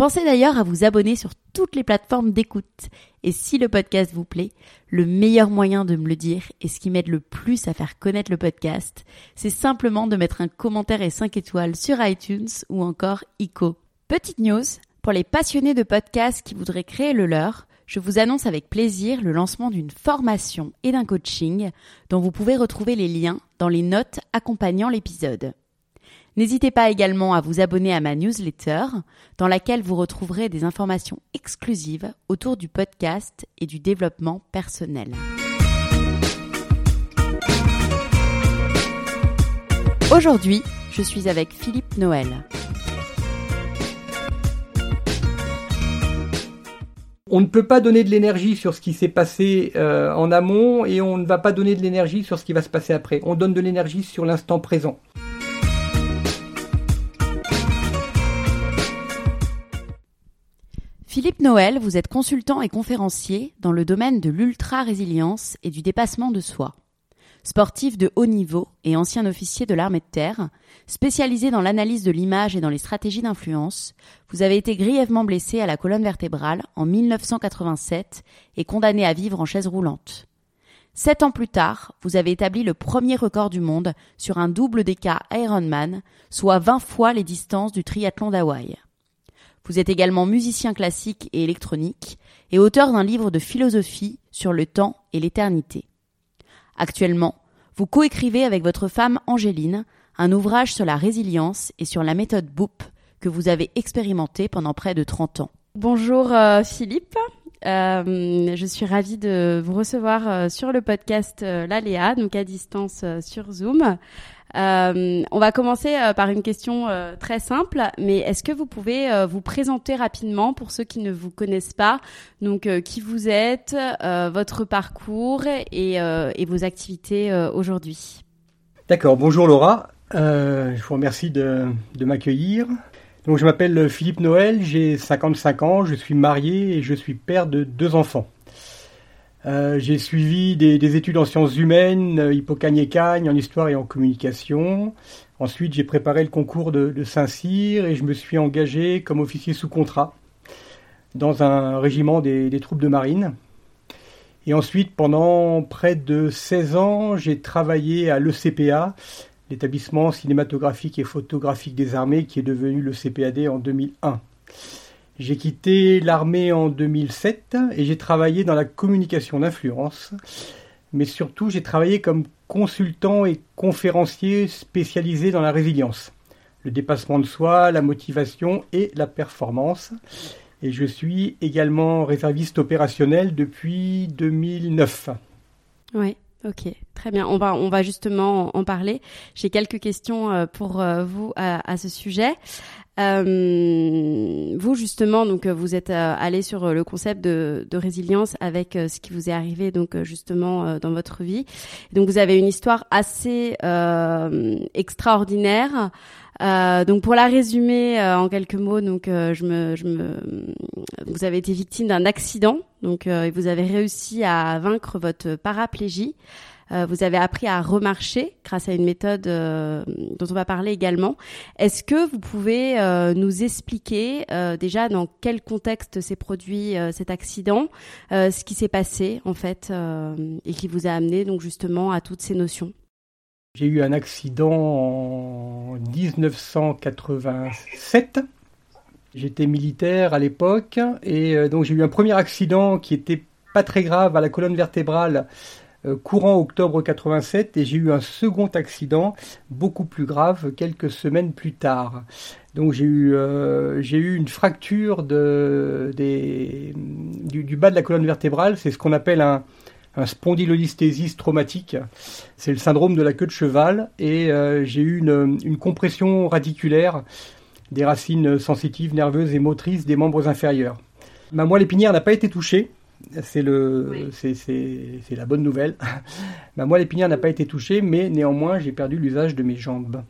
Pensez d'ailleurs à vous abonner sur toutes les plateformes d'écoute. Et si le podcast vous plaît, le meilleur moyen de me le dire et ce qui m'aide le plus à faire connaître le podcast, c'est simplement de mettre un commentaire et 5 étoiles sur iTunes ou encore ICO. Petite news, pour les passionnés de podcasts qui voudraient créer le leur, je vous annonce avec plaisir le lancement d'une formation et d'un coaching dont vous pouvez retrouver les liens dans les notes accompagnant l'épisode. N'hésitez pas également à vous abonner à ma newsletter, dans laquelle vous retrouverez des informations exclusives autour du podcast et du développement personnel. Aujourd'hui, je suis avec Philippe Noël. On ne peut pas donner de l'énergie sur ce qui s'est passé euh, en amont et on ne va pas donner de l'énergie sur ce qui va se passer après. On donne de l'énergie sur l'instant présent. Philippe Noël, vous êtes consultant et conférencier dans le domaine de l'ultra-résilience et du dépassement de soi. Sportif de haut niveau et ancien officier de l'armée de terre, spécialisé dans l'analyse de l'image et dans les stratégies d'influence, vous avez été grièvement blessé à la colonne vertébrale en 1987 et condamné à vivre en chaise roulante. Sept ans plus tard, vous avez établi le premier record du monde sur un double DK Ironman, soit 20 fois les distances du triathlon d'Hawaï. Vous êtes également musicien classique et électronique et auteur d'un livre de philosophie sur le temps et l'éternité. Actuellement, vous coécrivez avec votre femme Angéline un ouvrage sur la résilience et sur la méthode BOOP que vous avez expérimenté pendant près de 30 ans. Bonjour euh, Philippe, euh, je suis ravie de vous recevoir euh, sur le podcast L'Aléa, donc à distance sur Zoom. Euh, on va commencer euh, par une question euh, très simple, mais est-ce que vous pouvez vous présenter rapidement pour ceux qui ne vous connaissent pas, donc qui vous êtes, votre parcours et, vos activités aujourd'hui? D'accord, bonjour Laura, je vous remercie de m'accueillir. Je m'appelle Philippe Noël, j'ai 55 ans, je suis marié et je suis père de deux enfants. Euh, j'ai suivi des, études en sciences humaines, euh, Hippocagne-Cagne, en histoire et en communication. Ensuite, j'ai préparé le concours de, Saint-Cyr et je me suis engagé comme officier sous contrat dans un régiment des, des troupes de marine. Et ensuite, pendant près de 16 ans, j'ai travaillé à l'ECPA, l'établissement cinématographique et photographique des armées, qui est devenu le CPAD en 2001. J'ai quitté l'armée en 2007 et j'ai travaillé dans la communication d'influence. Mais surtout, j'ai travaillé comme consultant et conférencier spécialisé dans la résilience, le dépassement de soi, la motivation et la performance. Et je suis également réserviste opérationnel depuis 2009. Oui. Ok, très bien. On va, on va justement en parler. J'ai quelques questions euh, pour euh, vous à, ce sujet. Euh, vous justement, donc vous êtes allé sur le concept de, de résilience avec ce qui vous est arrivé donc justement dans votre vie. Donc vous avez une histoire assez extraordinaire. Euh, donc pour la résumer euh, en quelques mots, donc euh, je me, je me, vous avez été victime d'un accident, donc et vous avez réussi à vaincre votre paraplégie. vous avez appris à remarcher grâce à une méthode dont on va parler également. Est-ce que vous pouvez nous expliquer déjà dans quel contexte s'est produit cet accident, ce qui s'est passé en fait et qui vous a amené donc justement à toutes ces notions? J'ai eu un accident en 1987 J'étais militaire à l'époque et euh, donc j'ai eu un premier accident qui était pas très grave à la colonne vertébrale euh, courant octobre 87 et j'ai eu un second accident beaucoup plus grave quelques semaines plus tard. Donc j'ai eu euh, j'ai eu une fracture de, du, bas de la colonne vertébrale, c'est ce qu'on appelle un, un spondylolisthésis traumatique. C'est le syndrome de la queue de cheval et euh, j'ai eu une, une, compression radiculaire des racines sensitives, nerveuses et motrices des membres inférieurs. Ma moelle épinière n'a pas été touchée. C'est le, c'est, c'est la bonne nouvelle. Ma moelle épinière n'a pas été touchée, mais néanmoins j'ai perdu l'usage de mes jambes.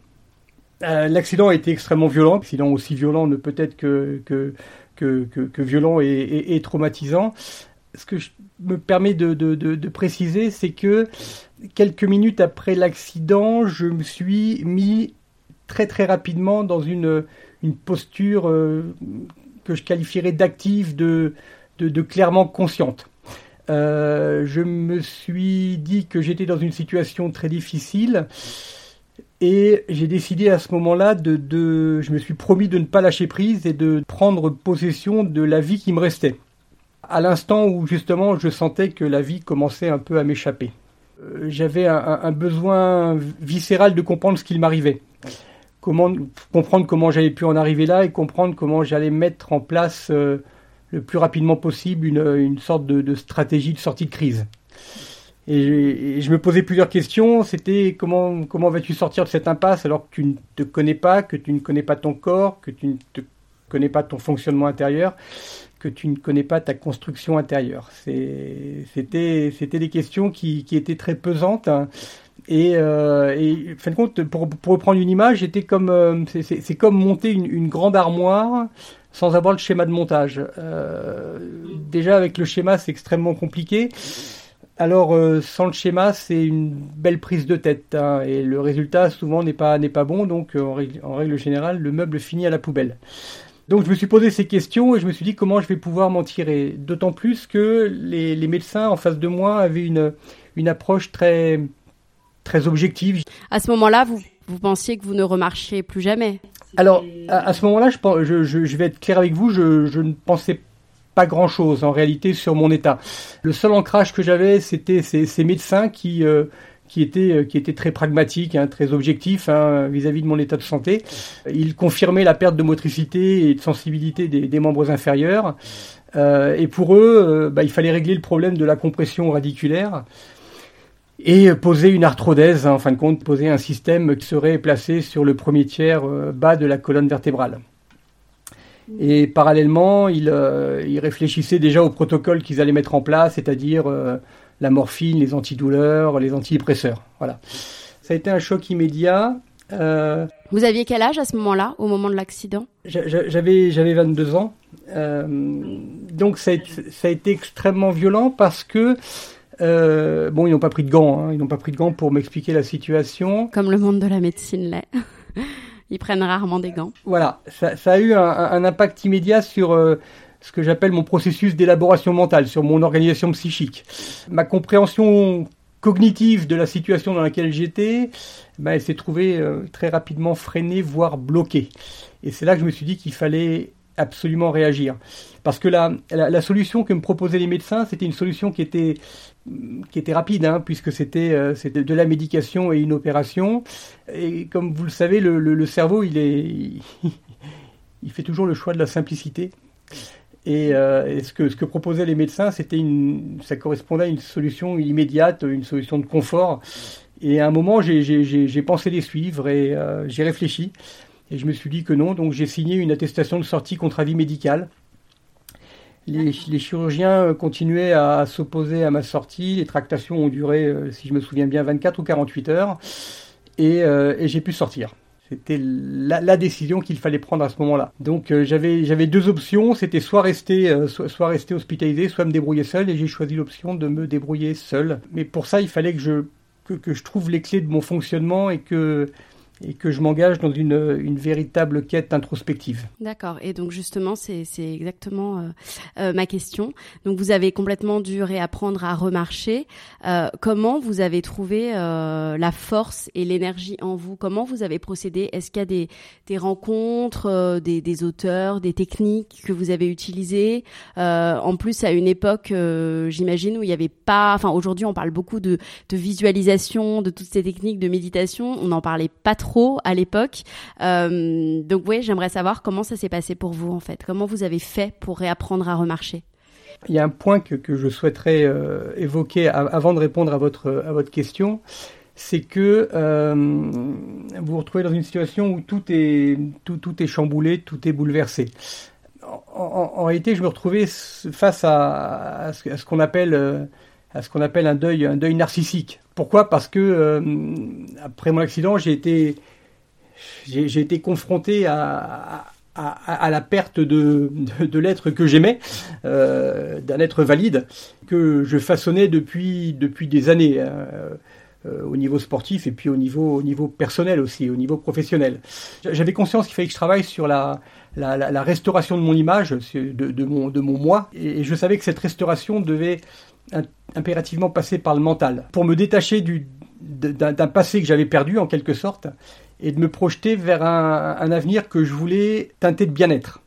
Euh, l'accident a été extrêmement violent. L'accident aussi violent ne peut être que, que, que, que violent et, et, et, traumatisant. Ce que je me permets de, préciser, c'est que quelques minutes après l'accident, je me suis mis très très rapidement dans une, posture euh, que je qualifierais d'active, de, clairement consciente. Euh, je me suis dit que j'étais dans une situation très difficile et j'ai décidé à ce moment-là de, je me suis promis de ne pas lâcher prise et de prendre possession de la vie qui me restait. À l'instant où justement je sentais que la vie commençait un peu à m'échapper. Euh, j'avais un, besoin viscéral de comprendre ce qu'il m'arrivait. Comprendre comment j'avais pu en arriver là et comprendre comment j'allais mettre en place euh, le plus rapidement possible une, une sorte de, stratégie de sortie de crise. Et je, me posais plusieurs questions. C'était comment, comment vas-tu sortir de cette impasse alors que tu ne te connais pas, que tu ne connais pas ton corps, que tu ne te connais pas ton fonctionnement intérieur, que tu ne connais pas ta construction intérieure. C'était des questions qui, étaient très pesantes. Hein. Et, euh, fin de compte, pour, pour reprendre une image, c'était comme euh, c'est comme monter une, grande armoire sans avoir le schéma de montage. Euh, déjà avec le schéma, c'est extrêmement compliqué. Alors, euh, sans le schéma, c'est une belle prise de tête. Hein, et le résultat, souvent, n'est pas, bon. Donc, en, règle, en, règle, générale, le meuble finit à la poubelle. Donc, je me suis posé ces questions et je me suis dit comment je vais pouvoir m'en tirer. D'autant plus que les, les, médecins en face de moi avaient une, une approche très, très objective. À ce moment-là, vous, vous pensiez que vous ne remarchiez plus jamais Alors, à, à ce moment-là, je, je, je, je, vais être clair avec vous, je, je ne pensais pas pas grand chose en réalité sur mon état. Le seul ancrage que j'avais, c'était ces, ces, médecins qui euh, qui étaient euh, qui étaient très pragmatiques, hein, très objectifs hein, vis-à-vis -vis de mon état de santé. Ils confirmaient la perte de motricité et de sensibilité des, membres inférieurs. Euh, et pour eux, euh, bah, il fallait régler le problème de la compression radiculaire et poser une arthrodèse, hein, en fin de compte, poser un système qui serait placé sur le premier tiers bas de la colonne vertébrale. Et parallèlement, ils, réfléchissaient déjà au protocole qu'ils allaient mettre en place, c'est-à-dire la morphine, les antidouleurs, les antidépresseurs. Voilà. Ça a été un choc immédiat. Euh, Vous aviez quel âge à ce moment-là, au moment de l'accident? J'avais j'avais 22 ans. Euh, donc ça a, été, ça a, été, extrêmement violent parce que euh, bon, ils n'ont pas pris de gants. Hein, ils n'ont pas pris de gants pour m'expliquer la situation. Comme le monde de la médecine l'est. Ils prennent rarement des gants. Voilà, ça, ça a eu un, un, impact immédiat sur euh, ce que j'appelle mon processus d'élaboration mentale, sur mon organisation psychique. Ma compréhension cognitive de la situation dans laquelle j'étais, ben, elle s'est trouvée euh, très rapidement freinée, voire bloquée. Et c'est là que je me suis dit qu'il fallait absolument réagir. Parce que la, la, solution que me proposaient les médecins, c'était une solution qui était, qui était rapide, hein, puisque c'était euh, de la médication et une opération. Et comme vous le savez, le, cerveau, il, est, il, fait toujours le choix de la simplicité. Et, euh, et ce, que, ce que proposaient les médecins, c'était une, ça correspondait à une solution immédiate, une solution de confort. Et à un moment, j'ai pensé les suivre et euh, j'ai réfléchi. Et je me suis dit que non, donc j'ai signé une attestation de sortie contre avis médical. Les, les chirurgiens continuaient à, s'opposer à ma sortie. Les tractations ont duré, euh, si je me souviens bien, 24 ou 48 heures. Et, euh, et j'ai pu sortir. C'était la, décision qu'il fallait prendre à ce moment-là. Donc euh, j'avais deux options, c'était soit rester euh, soit, rester hospitalisé, soit me débrouiller seul, et j'ai choisi l'option de me débrouiller seul. Mais pour ça, il fallait que je que, je trouve les clés de mon fonctionnement et que et que je m'engage dans une, véritable quête introspective. D'accord. Et donc justement, c'est exactement euh, euh, ma question. Donc vous avez complètement dû réapprendre à remarcher. Euh, comment vous avez trouvé la force et l'énergie en vous? Comment vous avez procédé? Est-ce qu'il y a des, rencontres, des, des, auteurs, des techniques que vous avez utilisées? En plus, à une époque, j'imagine, où il n'y avait pas... Enfin, aujourd'hui, on parle beaucoup de, de visualisation, de toutes ces techniques de méditation. On n'en parlait pas trop à l'époque. Euh, donc oui, j'aimerais savoir comment ça s'est passé pour vous en fait. Comment vous avez fait pour réapprendre à remarcher? Il y a un point que, que je souhaiterais euh, évoquer avant de répondre à votre, à votre question. C'est que euh, vous vous retrouvez dans une situation où tout est, tout, tout est chamboulé, tout est bouleversé. En, réalité, je me retrouvais face à, à ce, qu'on appelle à ce appelle un deuil, un deuil narcissique. Pourquoi? Parce que euh, après mon accident, j'ai été, j'ai, confronté à, la perte de, l'être que j'aimais, euh, d'un être valide que je façonnais depuis, des années. Euh, au niveau sportif et puis au niveau, au niveau personnel aussi, au niveau professionnel. J'avais conscience qu'il fallait que je travaille sur la, restauration de mon image, de mon moi, et je savais que cette restauration devait impérativement passer par le mental, pour me détacher d'un passé que j'avais perdu en quelque sorte, et de me projeter vers un, un avenir que je voulais teinter de bien-être.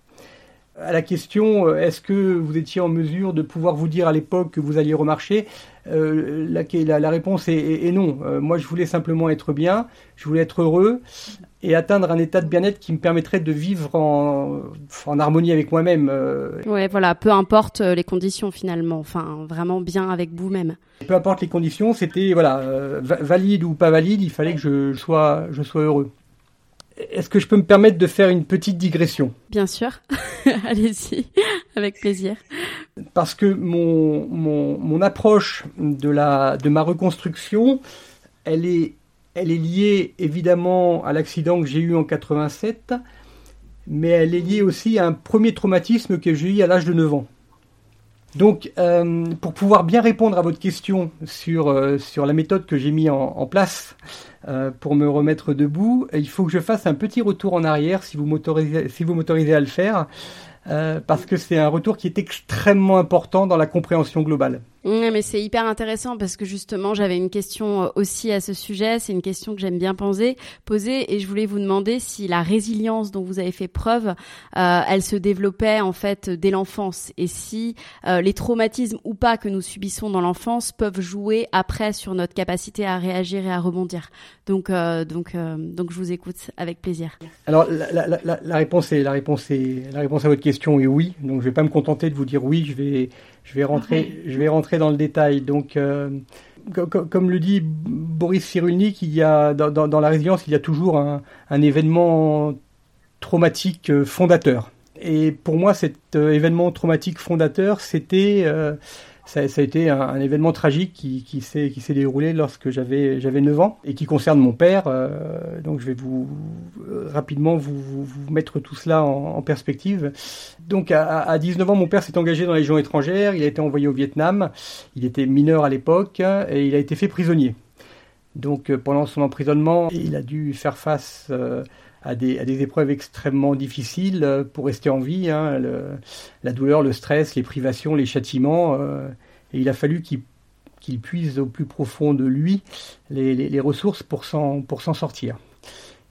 À la question, euh, est-ce que vous étiez en mesure de pouvoir vous dire à l'époque que vous alliez remarcher euh, la, la, réponse est, non. Euh, moi, je voulais simplement être bien, je voulais être heureux et atteindre un état de bien-être qui me permettrait de vivre en, en harmonie avec moi-même. Euh. Ouais, voilà, peu importe les conditions finalement, enfin, vraiment bien avec vous-même. Peu importe les conditions, c'était voilà, valide ou pas valide, il fallait que je sois, je sois heureux. Est-ce que je peux me permettre de faire une petite digression? Bien sûr, allez-y, avec plaisir. Parce que mon, mon, mon, approche de, la, de ma reconstruction, elle est, elle est liée évidemment à l'accident que j'ai eu en 87, mais elle est liée aussi à un premier traumatisme que j'ai eu à l'âge de 9 ans. Donc, euh, pour pouvoir bien répondre à votre question sur, euh, sur la méthode que j'ai mis en, place euh, pour me remettre debout, il faut que je fasse un petit retour en arrière si vous m'autorisez si à le faire. Parce que c'est un retour qui est extrêmement important dans la compréhension globale. Mais c'est hyper intéressant parce que justement, j'avais une question euh, aussi à ce sujet. C'est une question que j'aime bien poser, poser, et je voulais vous demander si la résilience dont vous avez fait preuve, euh, elle se développait en fait dès l'enfance, et si euh, les traumatismes ou pas que nous subissons dans l'enfance peuvent jouer après sur notre capacité à réagir et à rebondir. Donc, donc, donc, je vous écoute avec plaisir. Alors, la, la, réponse est la réponse est la réponse à votre question est oui. Donc, je vais pas me contenter de vous dire oui. Je vais je vais rentrer je vais rentrer dans le détail. Donc euh, comme le dit Boris Cyrulnik, il y a dans, dans, dans, la résilience, il y a toujours un, un événement traumatique euh, fondateur. Et pour moi, cet euh, événement traumatique fondateur, c'était euh, ça, a été un, événement tragique qui, s'est déroulé lorsque j'avais j'avais 9 ans et qui concerne mon père. Euh, donc je vais vous euh, rapidement vous, mettre tout cela en, perspective. Donc à, à, 19 ans, mon père s'est engagé dans les légion étrangères. Il a été envoyé au Vietnam. Il était mineur à l'époque et il a été fait prisonnier. Donc euh, pendant son emprisonnement, il a dû faire face à des, épreuves extrêmement difficiles euh, pour rester en vie, hein, la douleur, le stress, les privations, les châtiments. Euh, et il a fallu qu'il qu'il puise au plus profond de lui les, ressources pour s'en, sortir.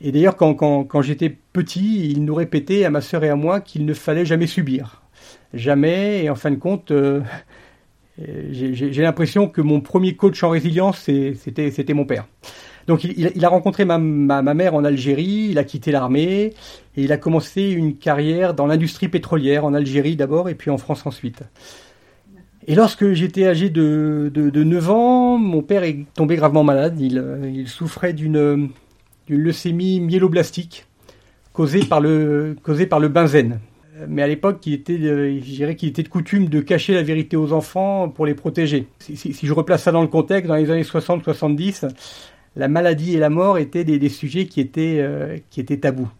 Et d'ailleurs, quand, j'étais petit, il nous répétait à ma sœur et à moi qu'il ne fallait jamais subir. Jamais, et en fin de compte, euh, j'ai l'impression que mon premier coach en résilience, c'était mon père. Donc il, a rencontré ma, mère en Algérie, il a quitté l'armée et il a commencé une carrière dans l'industrie pétrolière en Algérie d'abord et puis en France ensuite. Et lorsque j'étais âgé de, de, de, 9 ans, mon père est tombé gravement malade. Il, il souffrait d'une leucémie myéloblastique causée par le, benzène. Mais à l'époque, il était, je dirais qu'il était de coutume de cacher la vérité aux enfants pour les protéger. Si, si je replace ça dans le contexte, dans les années 60-70, la maladie et la mort étaient des, des sujets qui étaient, euh, qui étaient tabous.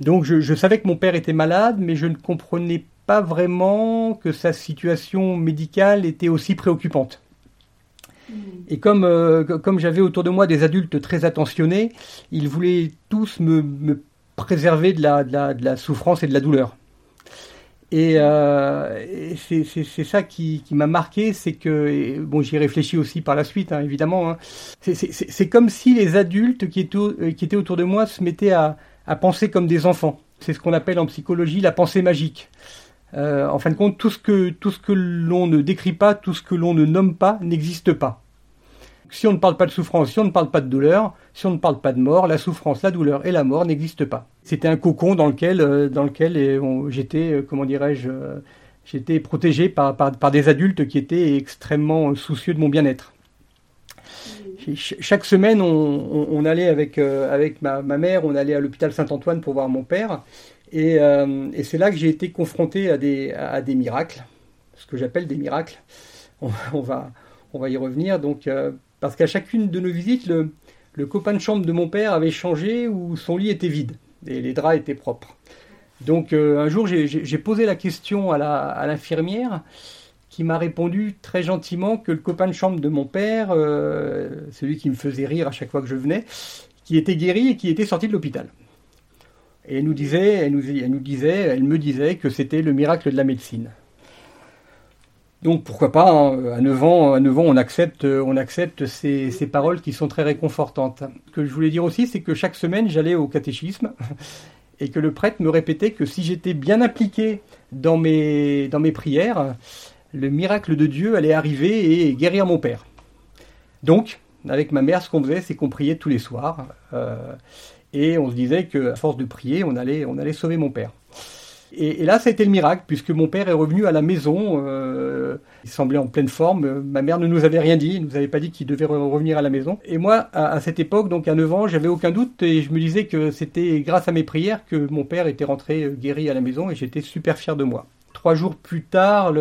Donc je, je, savais que mon père était malade, mais je ne comprenais pas vraiment que sa situation médicale était aussi préoccupante. Et comme, euh, comme j'avais autour de moi des adultes très attentionnés, ils voulaient tous me, me préserver de la, de, la, de la, souffrance et de la douleur. Et, euh, et c'est ça qui, m'a marqué, c'est que, bon, j'y réfléchis aussi par la suite, hein, évidemment. Hein. C'est comme si les adultes qui étaient, étaient autour de moi se mettaient à, penser comme des enfants. C'est ce qu'on appelle en psychologie la pensée magique. Euh, en fin de compte, tout ce que l'on ne décrit pas, tout ce que l'on ne nomme pas, n'existe pas. Si on ne parle pas de souffrance, si on ne parle pas de douleur, si on ne parle pas de mort, la souffrance, la douleur et la mort n'existent pas. C'était un cocon dans lequel, euh, dans lequel euh, j'étais, comment dirais-je, j'étais protégé par, des adultes qui étaient extrêmement soucieux de mon bien-être. Chaque semaine, on, allait avec, ma, mère, on allait à l'hôpital Saint-Antoine pour voir mon père. Et, c'est là que j'ai été confronté à des, miracles, ce que j'appelle des miracles. On, on, va, on va y revenir. Donc, parce qu'à chacune de nos visites, le, copain de chambre de mon père avait changé ou son lit était vide et les draps étaient propres. Donc euh, un jour, j'ai posé la question à l'infirmière qui m'a répondu très gentiment que le copain de chambre de mon père, euh, celui qui me faisait rire à chaque fois que je venais, qui était guéri et qui était sorti de l'hôpital. Et elle nous disait, elle nous, elle nous disait, elle me disait que c'était le miracle de la médecine. Donc pourquoi pas, hein, à 9 ans, à 9 ans on accepte, accepte ces, paroles qui sont très réconfortantes. Ce que je voulais dire aussi, c'est que chaque semaine j'allais au catéchisme et que le prêtre me répétait que si j'étais bien impliqué dans mes, prières, le miracle de Dieu allait arriver et guérir mon père. Donc, avec ma mère, ce qu'on faisait, c'est qu'on priait tous les soirs. Euh, et on se disait qu'à force de prier, on allait sauver mon père. Et, là, ça a été le miracle, puisque mon père est revenu à la maison. Euh, il semblait en pleine forme. Ma mère ne nous avait rien dit, ne nous avait pas dit qu'il devait revenir à la maison. Et moi, à, cette époque, donc à 9 ans, j'avais aucun doute et je me disais que c'était grâce à mes prières que mon père était rentré euh, guéri à la maison et j'étais super fier de moi. Trois jours plus tard,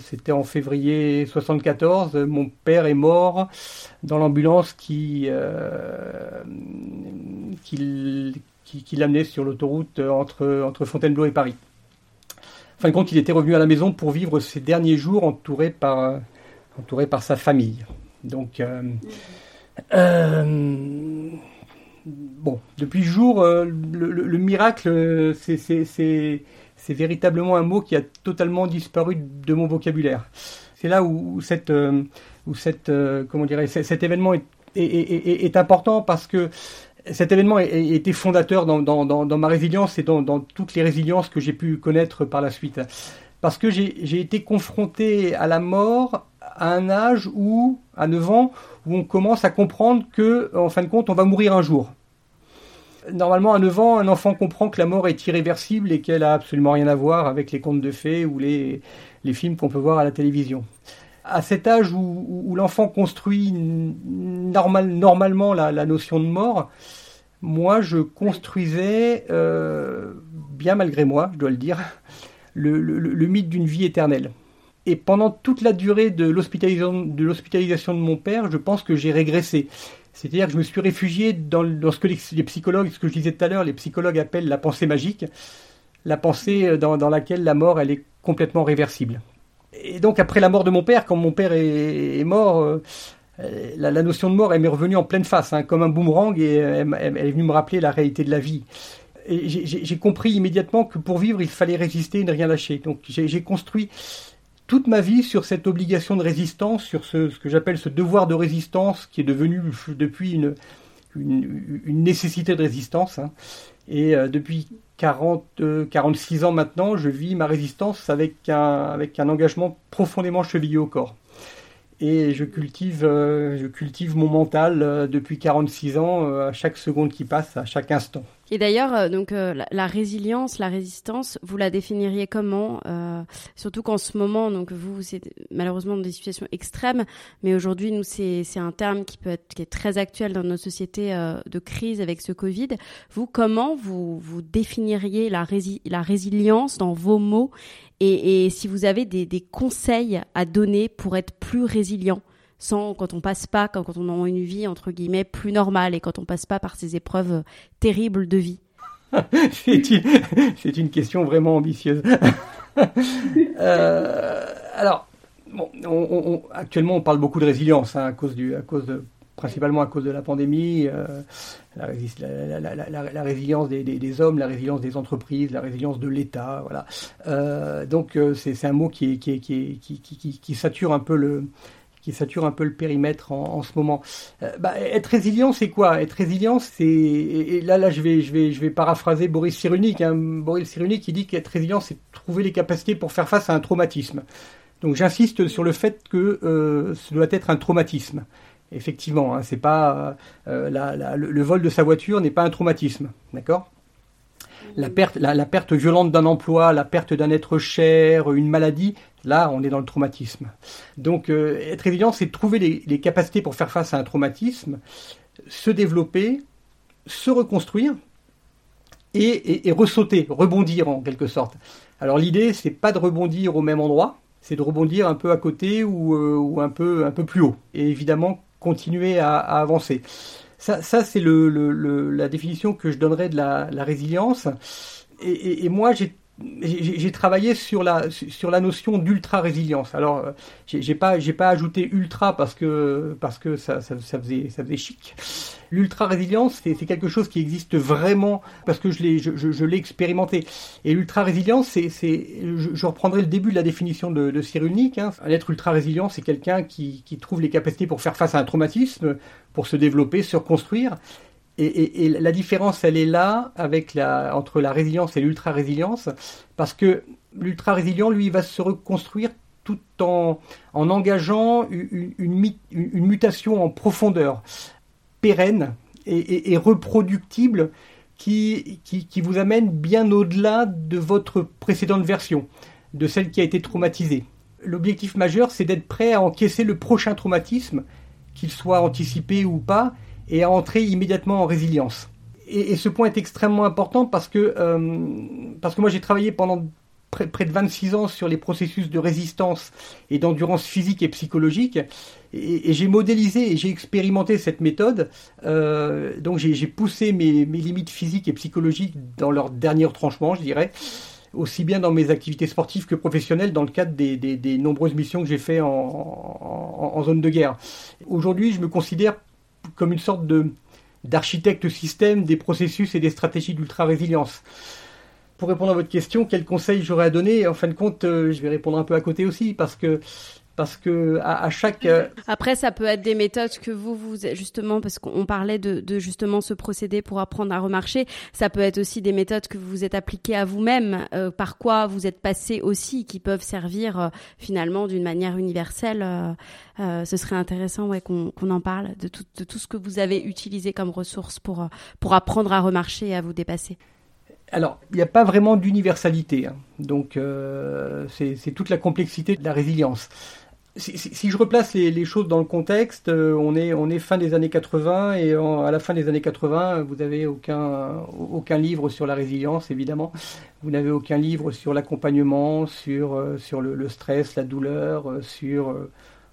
c'était en février 74, mon père est mort dans l'ambulance qui, euh... qui qui, l'amenait sur l'autoroute euh, entre, entre Fontainebleau et Paris. En fin de compte, il était revenu à la maison pour vivre ses derniers jours entouré par, euh, entouré par sa famille. Donc, euh, bon, depuis le jour, le, miracle, c'est véritablement un mot qui a totalement disparu de mon vocabulaire. C'est là où, cette, où cette, comment dirais, cet événement est, est, est, important parce que cet événement a été fondateur dans, ma résilience et dans, toutes les résiliences que j'ai pu connaître par la suite. Parce que j'ai été confronté à la mort à un âge où, à 9 ans, où on commence à comprendre que, en fin de compte, on va mourir un jour. Normalement, à 9 ans, un enfant comprend que la mort est irréversible et qu'elle a absolument rien à voir avec les contes de fées ou les films qu'on peut voir à la télévision à cet âge où, l'enfant construit normal, normalement la, notion de mort, moi je construisais, euh, bien malgré moi, je dois le dire, le, mythe d'une vie éternelle. Et pendant toute la durée de l'hospitalisation de, mon père, je pense que j'ai régressé. C'est-à-dire que je me suis réfugié dans, ce que les, psychologues, ce que je disais tout à l'heure, les psychologues appellent la pensée magique, la pensée dans, dans laquelle la mort elle est complètement réversible et donc après la mort de mon père, quand mon père est, mort, euh, la, notion de mort, elle m'est revenue en pleine face, hein, comme un boomerang, et elle, est venue me rappeler la réalité de la vie. Et j'ai compris immédiatement que pour vivre, il fallait résister et ne rien lâcher. Donc j'ai construit toute ma vie sur cette obligation de résistance, sur ce, que j'appelle ce devoir de résistance, qui est devenu depuis une nécessité de résistance. Hein. Et euh, depuis 40, 46 ans maintenant, je vis ma résistance avec un, avec un engagement profondément chevillé au corps. Et je cultive, euh, je cultive mon mental euh, depuis 46 ans, à chaque seconde qui passe, à chaque instant. Et d'ailleurs, euh, donc euh, la, résilience, la résistance, vous la définiriez comment euh, Surtout qu'en ce moment, donc vous, c'est malheureusement dans des situations extrêmes, mais aujourd'hui, nous, c'est un terme qui peut être qui est très actuel dans nos sociétés de crise avec ce Covid. Vous, comment vous vous définiriez la, la résilience dans vos mots et, et si vous avez des, des conseils à donner pour être plus résilient? Sans quand on passe pas, quand, quand on a une vie entre guillemets plus normale et quand on passe pas par ces épreuves terribles de vie C'est une, une, question vraiment ambitieuse. euh, alors, bon, actuellement, on parle beaucoup de résilience hein, à cause du, à cause principalement à cause de la pandémie, euh, la, résilience des, hommes, la résilience des entreprises, la résilience de l'État, voilà. Euh, donc c'est un mot qui, qui, qui, qui, sature un peu le qui sature un peu le périmètre en, ce moment. Bah, être résilient, c'est quoi? Être résilient, c'est et, là, là, je vais, paraphraser Boris Cyrulnik. Hein. Boris Cyrulnik, qui dit qu'être résilient, c'est trouver les capacités pour faire face à un traumatisme. Donc j'insiste sur le fait que euh, ce doit être un traumatisme. Effectivement, hein, c'est pas euh, le, vol de sa voiture n'est pas un traumatisme, d'accord? La, perte violente d'un emploi, la perte d'un être cher, une maladie, là, on est dans le traumatisme. Donc, euh, être résilient, c'est trouver les, capacités pour faire face à un traumatisme, se développer, se reconstruire et, et ressauter, rebondir en quelque sorte. Alors, l'idée, c'est pas de rebondir au même endroit, c'est de rebondir un peu à côté ou, euh, un, peu, un peu plus haut. Et évidemment, continuer à, avancer. Ça, c'est la définition que je donnerais de la, résilience. et moi, j'ai j'ai travaillé sur la sur la notion d'ultra résilience. Alors euh, j'ai pas pas ajouté ultra parce que parce que ça ça, faisait ça faisait chic. L'ultra résilience c'est quelque chose qui existe vraiment parce que je l'ai je, je, expérimenté. Et l'ultra résilience c'est c'est je, reprendrai le début de la définition de, de Cyrulnik. Hein. Un être ultra résilient c'est quelqu'un qui qui trouve les capacités pour faire face à un traumatisme, pour se développer, se reconstruire et, la différence, elle est là entre la résilience et l'ultra-résilience, parce que l'ultra-résilient, lui, va se reconstruire tout en, en engageant une, mutation en profondeur, pérenne et, reproductible, qui, vous amène bien au-delà de votre précédente version, de celle qui a été traumatisée. L'objectif majeur, c'est d'être prêt à encaisser le prochain traumatisme, qu'il soit anticipé ou pas, et à entrer immédiatement en résilience. Et, ce point est extrêmement important parce que, euh, parce que moi j'ai travaillé pendant près, près, de 26 ans sur les processus de résistance et d'endurance physique et psychologique. Et, j'ai modélisé et j'ai expérimenté cette méthode. Euh, donc j'ai poussé mes, limites physiques et psychologiques dans leur dernier retranchement, je dirais aussi bien dans mes activités sportives que professionnelles dans le cadre des nombreuses missions que j'ai fait en, en, en, zone de guerre. Aujourd'hui, je me considère comme une sorte de d'architecte système des processus et des stratégies d'ultra-résilience. Pour répondre à votre question, quel conseil j'aurais à donner? En fin de compte, euh, je vais répondre un peu à côté aussi, parce que parce que à, chaque euh, après ça peut être des méthodes que vous vous justement parce qu'on parlait de, de, justement ce procédé pour apprendre à remarcher. Ça peut être aussi des méthodes que vous vous êtes appliquées à vous-même euh, par quoi vous êtes passé aussi qui peuvent servir euh, finalement d'une manière universelle ce serait intéressant ouais qu'on en parle de tout, de tout ce que vous avez utilisé comme ressources pour pour apprendre à remarcher et à vous dépasser. Alors, il n'y a pas vraiment d'universalité, hein. donc c'est toute la complexité de la résilience si, je replace les, choses dans le contexte, euh, on est, fin des années 80 et à la fin des années 80, vous n'avez aucun, livre sur la résilience, évidemment. Vous n'avez aucun livre sur l'accompagnement, sur, euh, le, stress, la douleur, euh, sur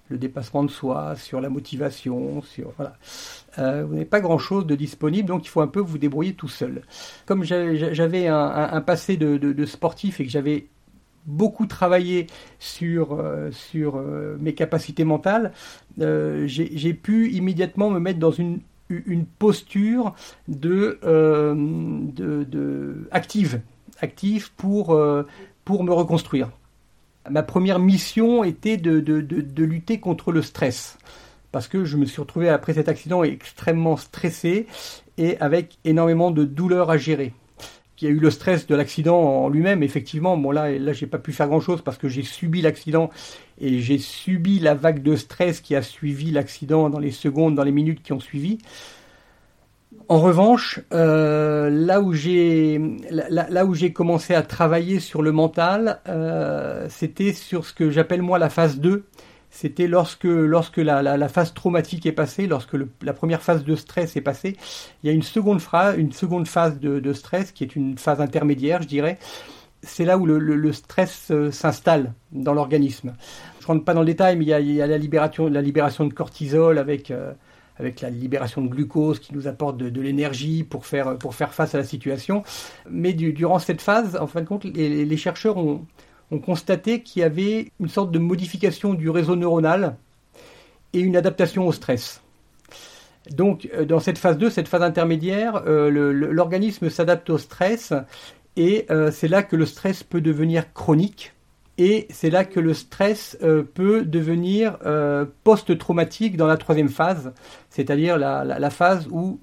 le dépassement de soi, sur la motivation, sur voilà. vous n'avez pas grand-chose de disponible, donc il faut un peu vous débrouiller tout seul. Comme j'avais un, passé de sportif et que j'avais beaucoup travaillé sur, euh, sur euh, mes capacités mentales, euh, j'ai pu immédiatement me mettre dans une, une posture de, de, de, active, active pour, pour me reconstruire. Ma première mission était de, de, de, lutter contre le stress parce que je me suis retrouvé après cet accident extrêmement stressé et avec énormément de douleurs à gérer. Il y a eu le stress de l'accident en lui-même, effectivement. Bon, là, là j'ai pas pu faire grand-chose parce que j'ai subi l'accident et j'ai subi la vague de stress qui a suivi l'accident dans les secondes, dans les minutes qui ont suivi. En revanche, euh, là où j'ai là, où j'ai commencé à travailler sur le mental, euh, c'était sur ce que j'appelle moi la phase 2, c'était lorsque, lorsque la, phase traumatique est passée, lorsque la première phase de stress est passée, il y a une seconde, phase, une seconde phase de, stress qui est une phase intermédiaire, je dirais. C'est là où le, stress euh, s'installe dans l'organisme. Je ne rentre pas dans le détail, mais il y a, la, libération, la libération de cortisol avec, euh, avec la libération de glucose qui nous apporte de, l'énergie pour faire, pour faire face à la situation. Mais durant cette phase, en fin de compte, les chercheurs ont, ont constaté qu'il y avait une sorte de modification du réseau neuronal et une adaptation au stress. Donc, euh, dans cette phase 2, cette phase intermédiaire, euh, l'organisme s'adapte au stress et euh, c'est là que le stress peut devenir chronique et c'est là que le stress peut devenir post-traumatique dans la troisième phase, c'est-à-dire la, phase où,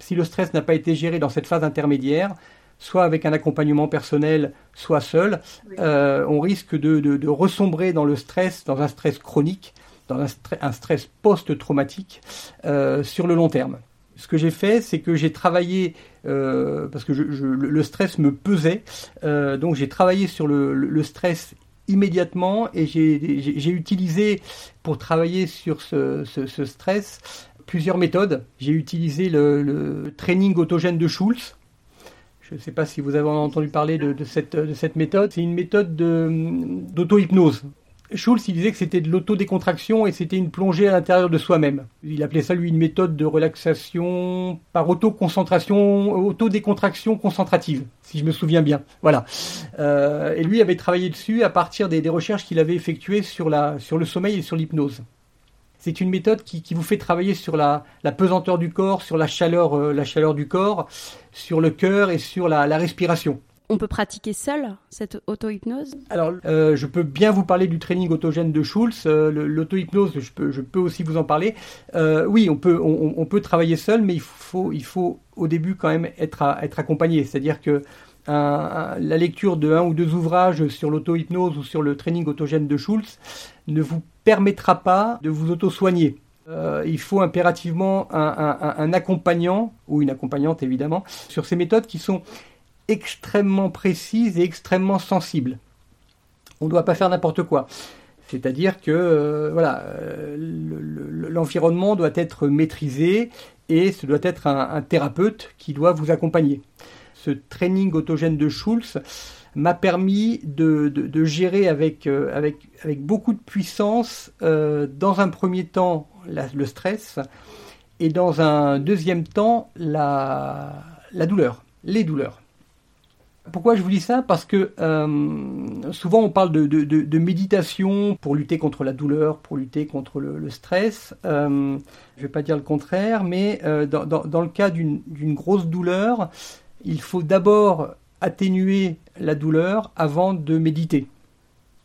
si le stress n'a pas été géré dans cette phase intermédiaire, soit avec un accompagnement personnel, soit seul, on risque de, de, ressombrer dans le stress, dans un stress chronique, dans un, stress post-traumatique euh, sur le long terme. Ce que j'ai fait, c'est que j'ai travaillé, euh, parce que le stress me pesait, euh, donc j'ai travaillé sur le, stress immédiatement et j'ai utilisé pour travailler sur ce, stress plusieurs méthodes. J'ai utilisé le, training autogène de Schulz. Je ne sais pas si vous avez entendu parler de, cette, de cette méthode. C'est une méthode d'auto-hypnose. Schulz, disait que c'était de l'autodécontraction et c'était une plongée à l'intérieur de soi-même. Il appelait ça, lui, une méthode de relaxation par autoconcentration, autodécontraction concentrative, si je me souviens bien. Voilà. Euh, et lui avait travaillé dessus à partir des, recherches qu'il avait effectuées sur le sommeil et sur l'hypnose. C'est une méthode qui, vous fait travailler sur la, pesanteur du corps, sur la chaleur, euh, la chaleur du corps, sur le cœur et sur la respiration. On peut pratiquer seul cette auto-hypnose? Alors, euh, je peux bien vous parler du training autogène de Schulz. Euh, l'auto-hypnose, je peux, je peux aussi vous en parler. Euh, oui, on peut, on, peut travailler seul, mais il faut, il faut au début quand même être, être accompagné. C'est-à-dire que la lecture de un ou deux ouvrages sur l'auto-hypnose ou sur le training autogène de Schulz ne vous permettra pas de vous auto-soigner. il faut impérativement un, accompagnant, ou une accompagnante évidemment, sur ces méthodes qui sont extrêmement précise et extrêmement sensible. On ne doit pas faire n'importe quoi. C'est-à-dire que euh, voilà, euh, l'environnement doit être maîtrisé et ce doit être un, thérapeute qui doit vous accompagner. Ce training autogène de Schulz m'a permis de, gérer avec, euh, avec, avec, beaucoup de puissance, dans un premier temps, le stress et dans un deuxième temps, la, la douleur, les douleurs. Pourquoi je vous dis ça? Parce que euh, souvent on parle de, méditation pour lutter contre la douleur, pour lutter contre le, stress. Euh, je ne vais pas dire le contraire, mais euh, dans, le cas d'une grosse douleur, il faut d'abord atténuer la douleur avant de méditer.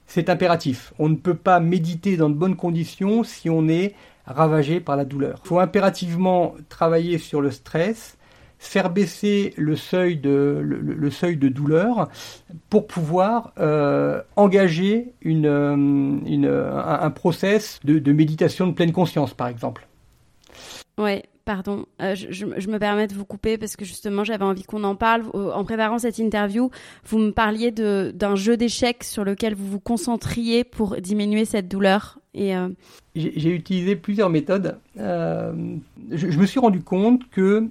C'est impératif. On ne peut pas méditer dans de bonnes conditions si on est ravagé par la douleur. Il faut impérativement travailler sur le stress faire baisser le seuil de, le, seuil de douleur pour pouvoir euh, engager euh, une, un, process de, méditation de pleine conscience, par exemple. Ouais, pardon, euh, je, me permets de vous couper parce que justement j'avais envie qu'on en parle. En préparant cette interview, vous me parliez d'un jeu d'échecs sur lequel vous vous concentriez pour diminuer cette douleur. Et J'ai utilisé plusieurs méthodes. je, me suis rendu compte que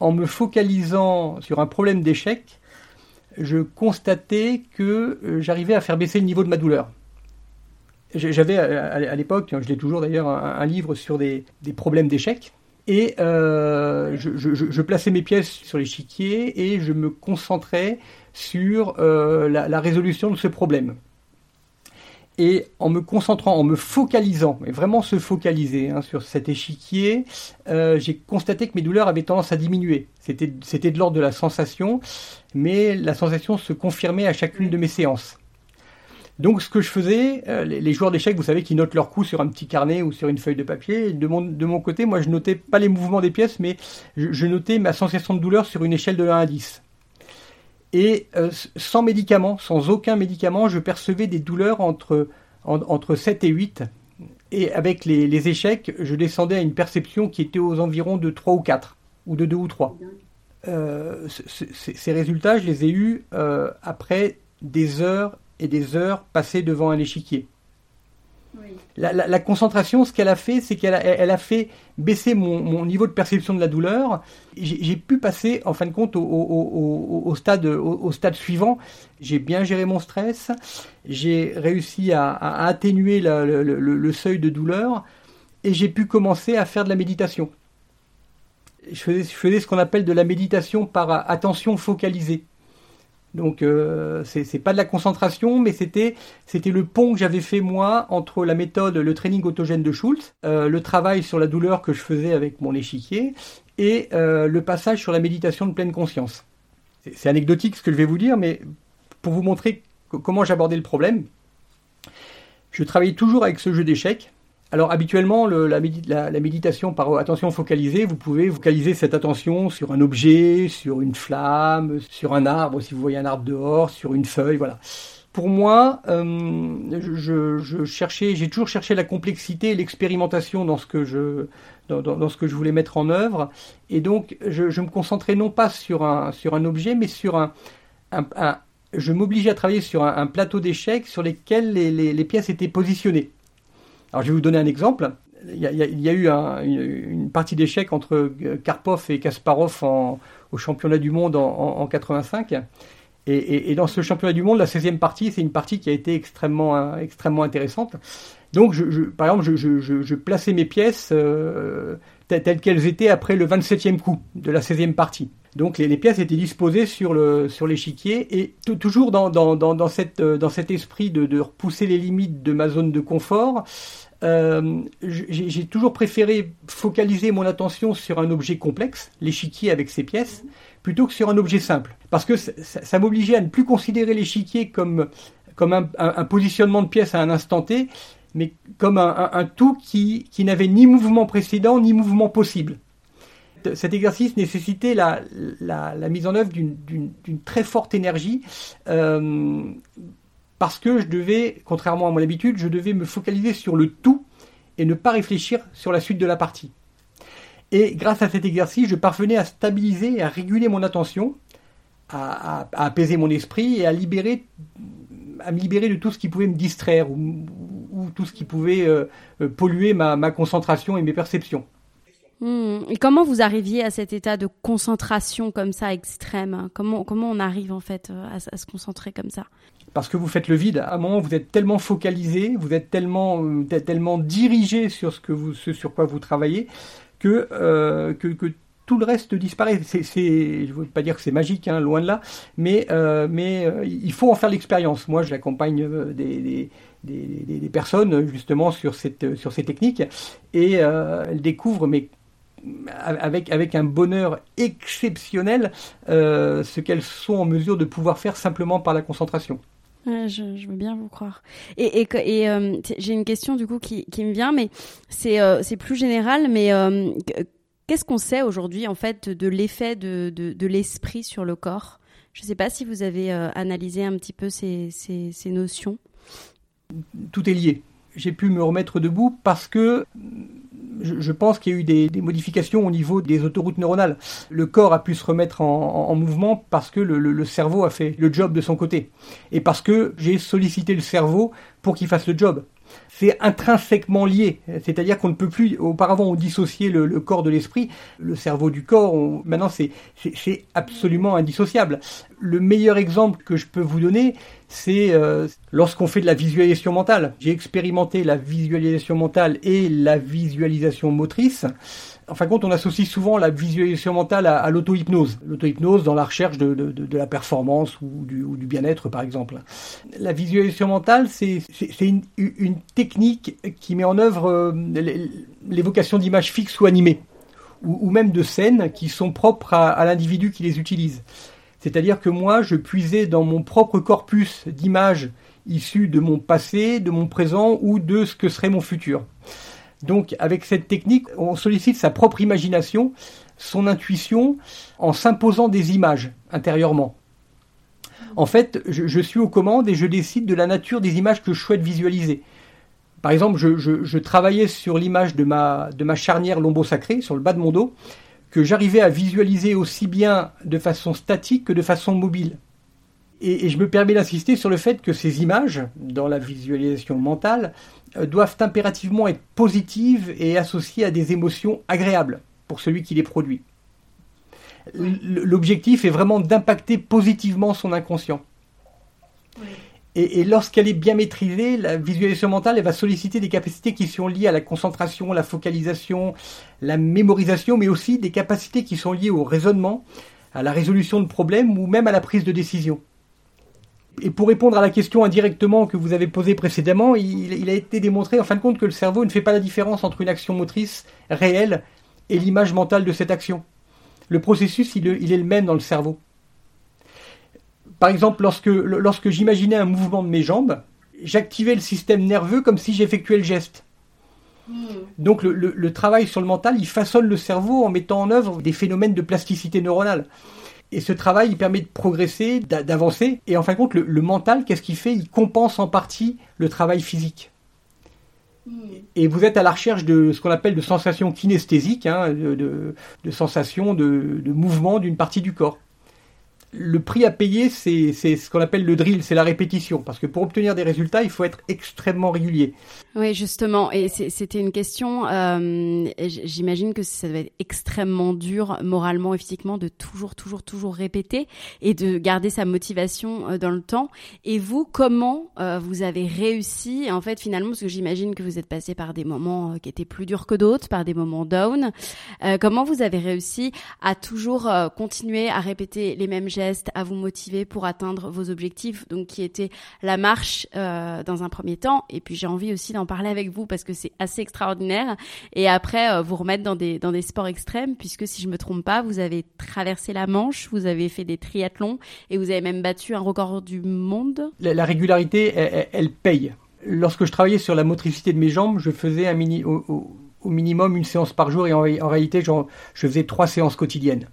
en me focalisant sur un problème d'échec, je constatais que euh, j'arrivais à faire baisser le niveau de ma douleur. J'avais à l'époque, je l'ai toujours d'ailleurs, un, livre sur des, problèmes d'échec. Et euh, je, plaçais mes pièces sur l'échiquier et je me concentrais sur euh, la, résolution de ce problème et en me concentrant, en me focalisant, et vraiment se focaliser hein, sur cet échiquier, euh, j'ai constaté que mes douleurs avaient tendance à diminuer. C'était, c'était de l'ordre de la sensation, mais la sensation se confirmait à chacune de mes séances. Donc ce que je faisais, euh, les, joueurs d'échecs, vous savez, qui notent leur coup sur un petit carnet ou sur une feuille de papier, de mon, de mon côté, moi je notais pas les mouvements des pièces, mais je, notais ma sensation de douleur sur une échelle de 1 à 10. Et euh, sans médicaments, sans aucun médicament, je percevais des douleurs entre, entre 7 et 8. Et avec les, échecs, je descendais à une perception qui était aux environs de 3 ou 4, ou de 2 ou 3. Euh, ces résultats, je les ai eus après des heures et des heures passées devant un échiquier. La, concentration, ce qu'elle a fait, c'est qu'elle a, elle a fait baisser mon, niveau de perception de la douleur. J'ai pu passer, en fin de compte, au, stade, au, stade suivant. J'ai bien géré mon stress. J'ai réussi à, atténuer le, seuil de douleur. Et j'ai pu commencer à faire de la méditation. Je faisais, je faisais ce qu'on appelle de la méditation par attention focalisée. Donc euh, c'est pas de la concentration, mais c'était c'était le pont que j'avais fait moi entre la méthode, le training autogène de Schultz, euh, le travail sur la douleur que je faisais avec mon échiquier et euh, le passage sur la méditation de pleine conscience. C'est anecdotique ce que je vais vous dire, mais pour vous montrer comment j'abordais le problème, je travaillais toujours avec ce jeu d'échecs alors habituellement, la, méditation par attention focalisée, vous pouvez focaliser cette attention sur un objet, sur une flamme, sur un arbre, si vous voyez un arbre dehors, sur une feuille, voilà. Pour moi, euh, je, cherchais, j'ai toujours cherché la complexité et l'expérimentation dans ce que je dans, ce que je voulais mettre en œuvre, et donc je, me concentrais non pas sur un sur un objet, mais sur un, je m'obligeais à travailler sur un, plateau d'échecs sur lesquels les pièces étaient positionnées. Alors je vais vous donner un exemple. Il y a, eu une, partie d'échecs entre Karpov et Kasparov au championnat du monde en, 85. Et, dans ce championnat du monde, la 16e partie, c'est une partie qui a été extrêmement, extrêmement intéressante. Donc, par exemple, je, plaçais mes pièces euh, telles qu'elles étaient après le 27e coup de la 16e partie. Donc les, pièces étaient disposées sur le sur l'échiquier et toujours dans, dans, dans, cette, euh, dans cet esprit de repousser les limites de ma zone de confort, euh, j'ai toujours préféré focaliser mon attention sur un objet complexe, l'échiquier avec ses pièces, plutôt que sur un objet simple. Parce que ça, m'obligeait à ne plus considérer l'échiquier comme, comme un, positionnement de pièces à un instant T, mais comme un, tout qui, qui n'avait ni mouvement précédent ni mouvement possible. Cet exercice nécessitait la, la, mise en œuvre d'une très forte énergie. Euh, parce que je devais, contrairement à mon habitude, je devais me focaliser sur le tout et ne pas réfléchir sur la suite de la partie. Et grâce à cet exercice, je parvenais à stabiliser et à réguler mon attention, à, apaiser mon esprit et à me libérer de tout ce qui pouvait me distraire ou, tout ce qui pouvait euh, euh, polluer ma, concentration et mes perceptions. Hmm. Et comment vous arriviez à cet état de concentration comme ça extrême? Comment, comment on arrive en fait euh, à se concentrer comme ça? Parce que vous faites le vide. À un moment, vous êtes tellement focalisé, vous êtes tellement, euh, tellement dirigé sur ce, que vous, sur quoi vous travaillez que, euh, que, que, tout le reste disparaît. Je ne veux pas dire que c'est magique, hein, loin de là, mais, euh, mais il faut en faire l'expérience. Moi, j'accompagne euh, des, des, des, des, personnes justement sur, cette, sur ces techniques et elles découvrent, mais avec, avec un bonheur exceptionnel, ce qu'elles sont en mesure de pouvoir faire simplement par la concentration je, veux bien vous croire. Et, euh, j'ai une question du coup qui, me vient, mais c'est euh, plus général. Mais euh, qu'est-ce qu'on sait aujourd'hui en fait de l'effet de, l'esprit sur le corps? Je ne sais pas si vous avez analysé un petit peu ces notions. Tout est lié. J'ai pu me remettre debout parce que je, pense qu'il y a eu des, modifications au niveau des autoroutes neuronales. Le corps a pu se remettre en, mouvement parce que le, cerveau a fait le job de son côté. Et parce que j'ai sollicité le cerveau pour qu'il fasse le job c'est intrinsèquement lié. C'est-à-dire qu'on ne peut plus, auparavant on dissociait le, corps de l'esprit, le cerveau du corps, maintenant c'est, c'est, absolument indissociable. Le meilleur exemple que je peux vous donner, c'est euh, lorsqu'on fait de la visualisation mentale. J'ai expérimenté la visualisation mentale et la visualisation motrice en fin de compte, on associe souvent la visualisation mentale à, l'auto-hypnose. L'auto-hypnose dans la recherche de, la performance ou du, bien-être, par exemple. La visualisation mentale, c'est une, technique qui met en œuvre euh, l'évocation d'images fixes ou animées, ou, même de scènes qui sont propres à l'individu qui les utilise. C'est-à-dire que moi, je puisais dans mon propre corpus d'images issues de mon passé, de mon présent ou de ce que serait mon futur. Donc avec cette technique, on sollicite sa propre imagination, son intuition, en s'imposant des images intérieurement. En fait, je, suis aux commandes et je décide de la nature des images que je souhaite visualiser. Par exemple, je, travaillais sur l'image de ma, de ma charnière lombo-sacrée, sur le bas de mon dos, que j'arrivais à visualiser aussi bien de façon statique que de façon mobile. Et, et je me permets d'insister sur le fait que ces images, dans la visualisation mentale, euh, doivent impérativement être positives et associées à des émotions agréables pour celui qui les produit. L'objectif est vraiment d'impacter positivement son inconscient. Et, lorsqu'elle est bien maîtrisée, la visualisation mentale, elle va solliciter des capacités qui sont liées à la concentration, la focalisation, la mémorisation, mais aussi des capacités qui sont liées au raisonnement, à la résolution de problèmes ou même à la prise de décision. Et pour répondre à la question indirectement que vous avez posée précédemment, il, a été démontré en fin de compte que le cerveau ne fait pas la différence entre une action motrice réelle et l'image mentale de cette action. Le processus, il, est le même dans le cerveau. Par exemple, lorsque, lorsque j'imaginais un mouvement de mes jambes, j'activais le système nerveux comme si j'effectuais le geste. Hmm. Donc le, travail sur le mental, il façonne le cerveau en mettant en œuvre des phénomènes de plasticité neuronale. Et ce travail, il permet de progresser, d'avancer. Et en fin de compte, le, mental, qu'est-ce qu'il fait? Il compense en partie le travail physique. Hmm. Et vous êtes à la recherche de ce qu'on appelle de sensations kinesthésiques, hein, de, sensations de, de mouvement d'une partie du corps le prix à payer, c'est ce qu'on appelle le drill, c'est la répétition. Parce que pour obtenir des résultats, il faut être extrêmement régulier. Oui, justement. Et c'était une question, euh, j'imagine que ça devait être extrêmement dur moralement et physiquement de toujours, toujours, toujours répéter et de garder sa motivation euh, dans le temps. Et vous, comment euh, vous avez réussi, en fait, finalement, parce que j'imagine que vous êtes passé par des moments qui étaient plus durs que d'autres, par des moments down. comment vous avez réussi à toujours continuer à répéter les mêmes gestes à vous motiver pour atteindre vos objectifs, donc qui était la marche euh, dans un premier temps. Et puis j'ai envie aussi d'en parler avec vous parce que c'est assez extraordinaire. Et après, euh, vous remettre dans des, sports extrêmes, puisque si je me trompe pas, vous avez traversé la Manche, vous avez fait des triathlons et vous avez même battu un record du monde. La, régularité, elle, paye. Lorsque je travaillais sur la motricité de mes jambes, je faisais au, minimum une séance par jour et en réalité, je faisais trois séances quotidiennes.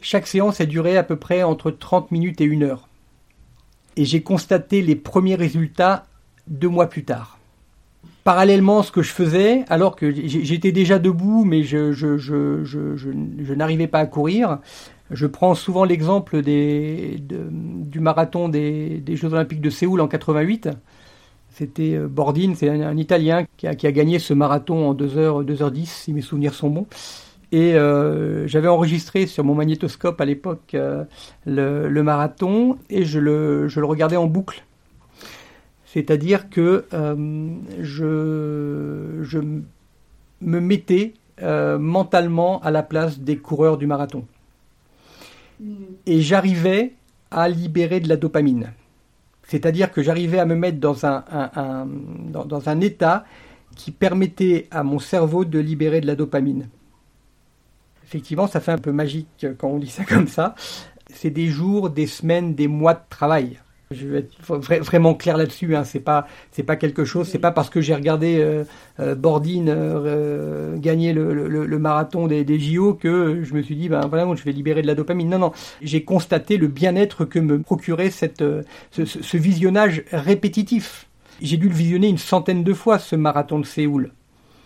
Chaque séance a duré à peu près entre 30 minutes et une heure. Et j'ai constaté les premiers résultats deux mois plus tard. Parallèlement, ce que je faisais, alors que j'étais déjà debout, mais je, n'arrivais pas à courir, je prends souvent l'exemple du marathon des, Jeux Olympiques de Séoul en 88. C'était euh, Bordin, c'est un, Italien qui a, qui a, gagné ce marathon en 2h, 2h10, si mes souvenirs sont bons. Et euh, j'avais enregistré sur mon magnétoscope à l'époque euh, le, marathon et je le, je le, regardais en boucle. C'est-à-dire que euh, je, je, me mettais mentalement à la place des coureurs du marathon. Et j'arrivais à libérer de la dopamine. C'est-à-dire que j'arrivais à me mettre dans un, un, dans, dans un état qui permettait à mon cerveau de libérer de la dopamine effectivement, ça fait un peu magique quand on dit ça comme ça. C'est des jours, des semaines, des mois de travail. Je vais être vraiment clair là-dessus. Hein. C'est pas, c'est pas quelque chose. C'est pas parce que j'ai regardé euh, euh Bordine euh, gagner le, marathon des, JO que je me suis dit, ben voilà, je vais libérer de la dopamine. Non, non. J'ai constaté le bien-être que me procurait cette, ce, ce visionnage répétitif. J'ai dû le visionner une centaine de fois ce marathon de Séoul.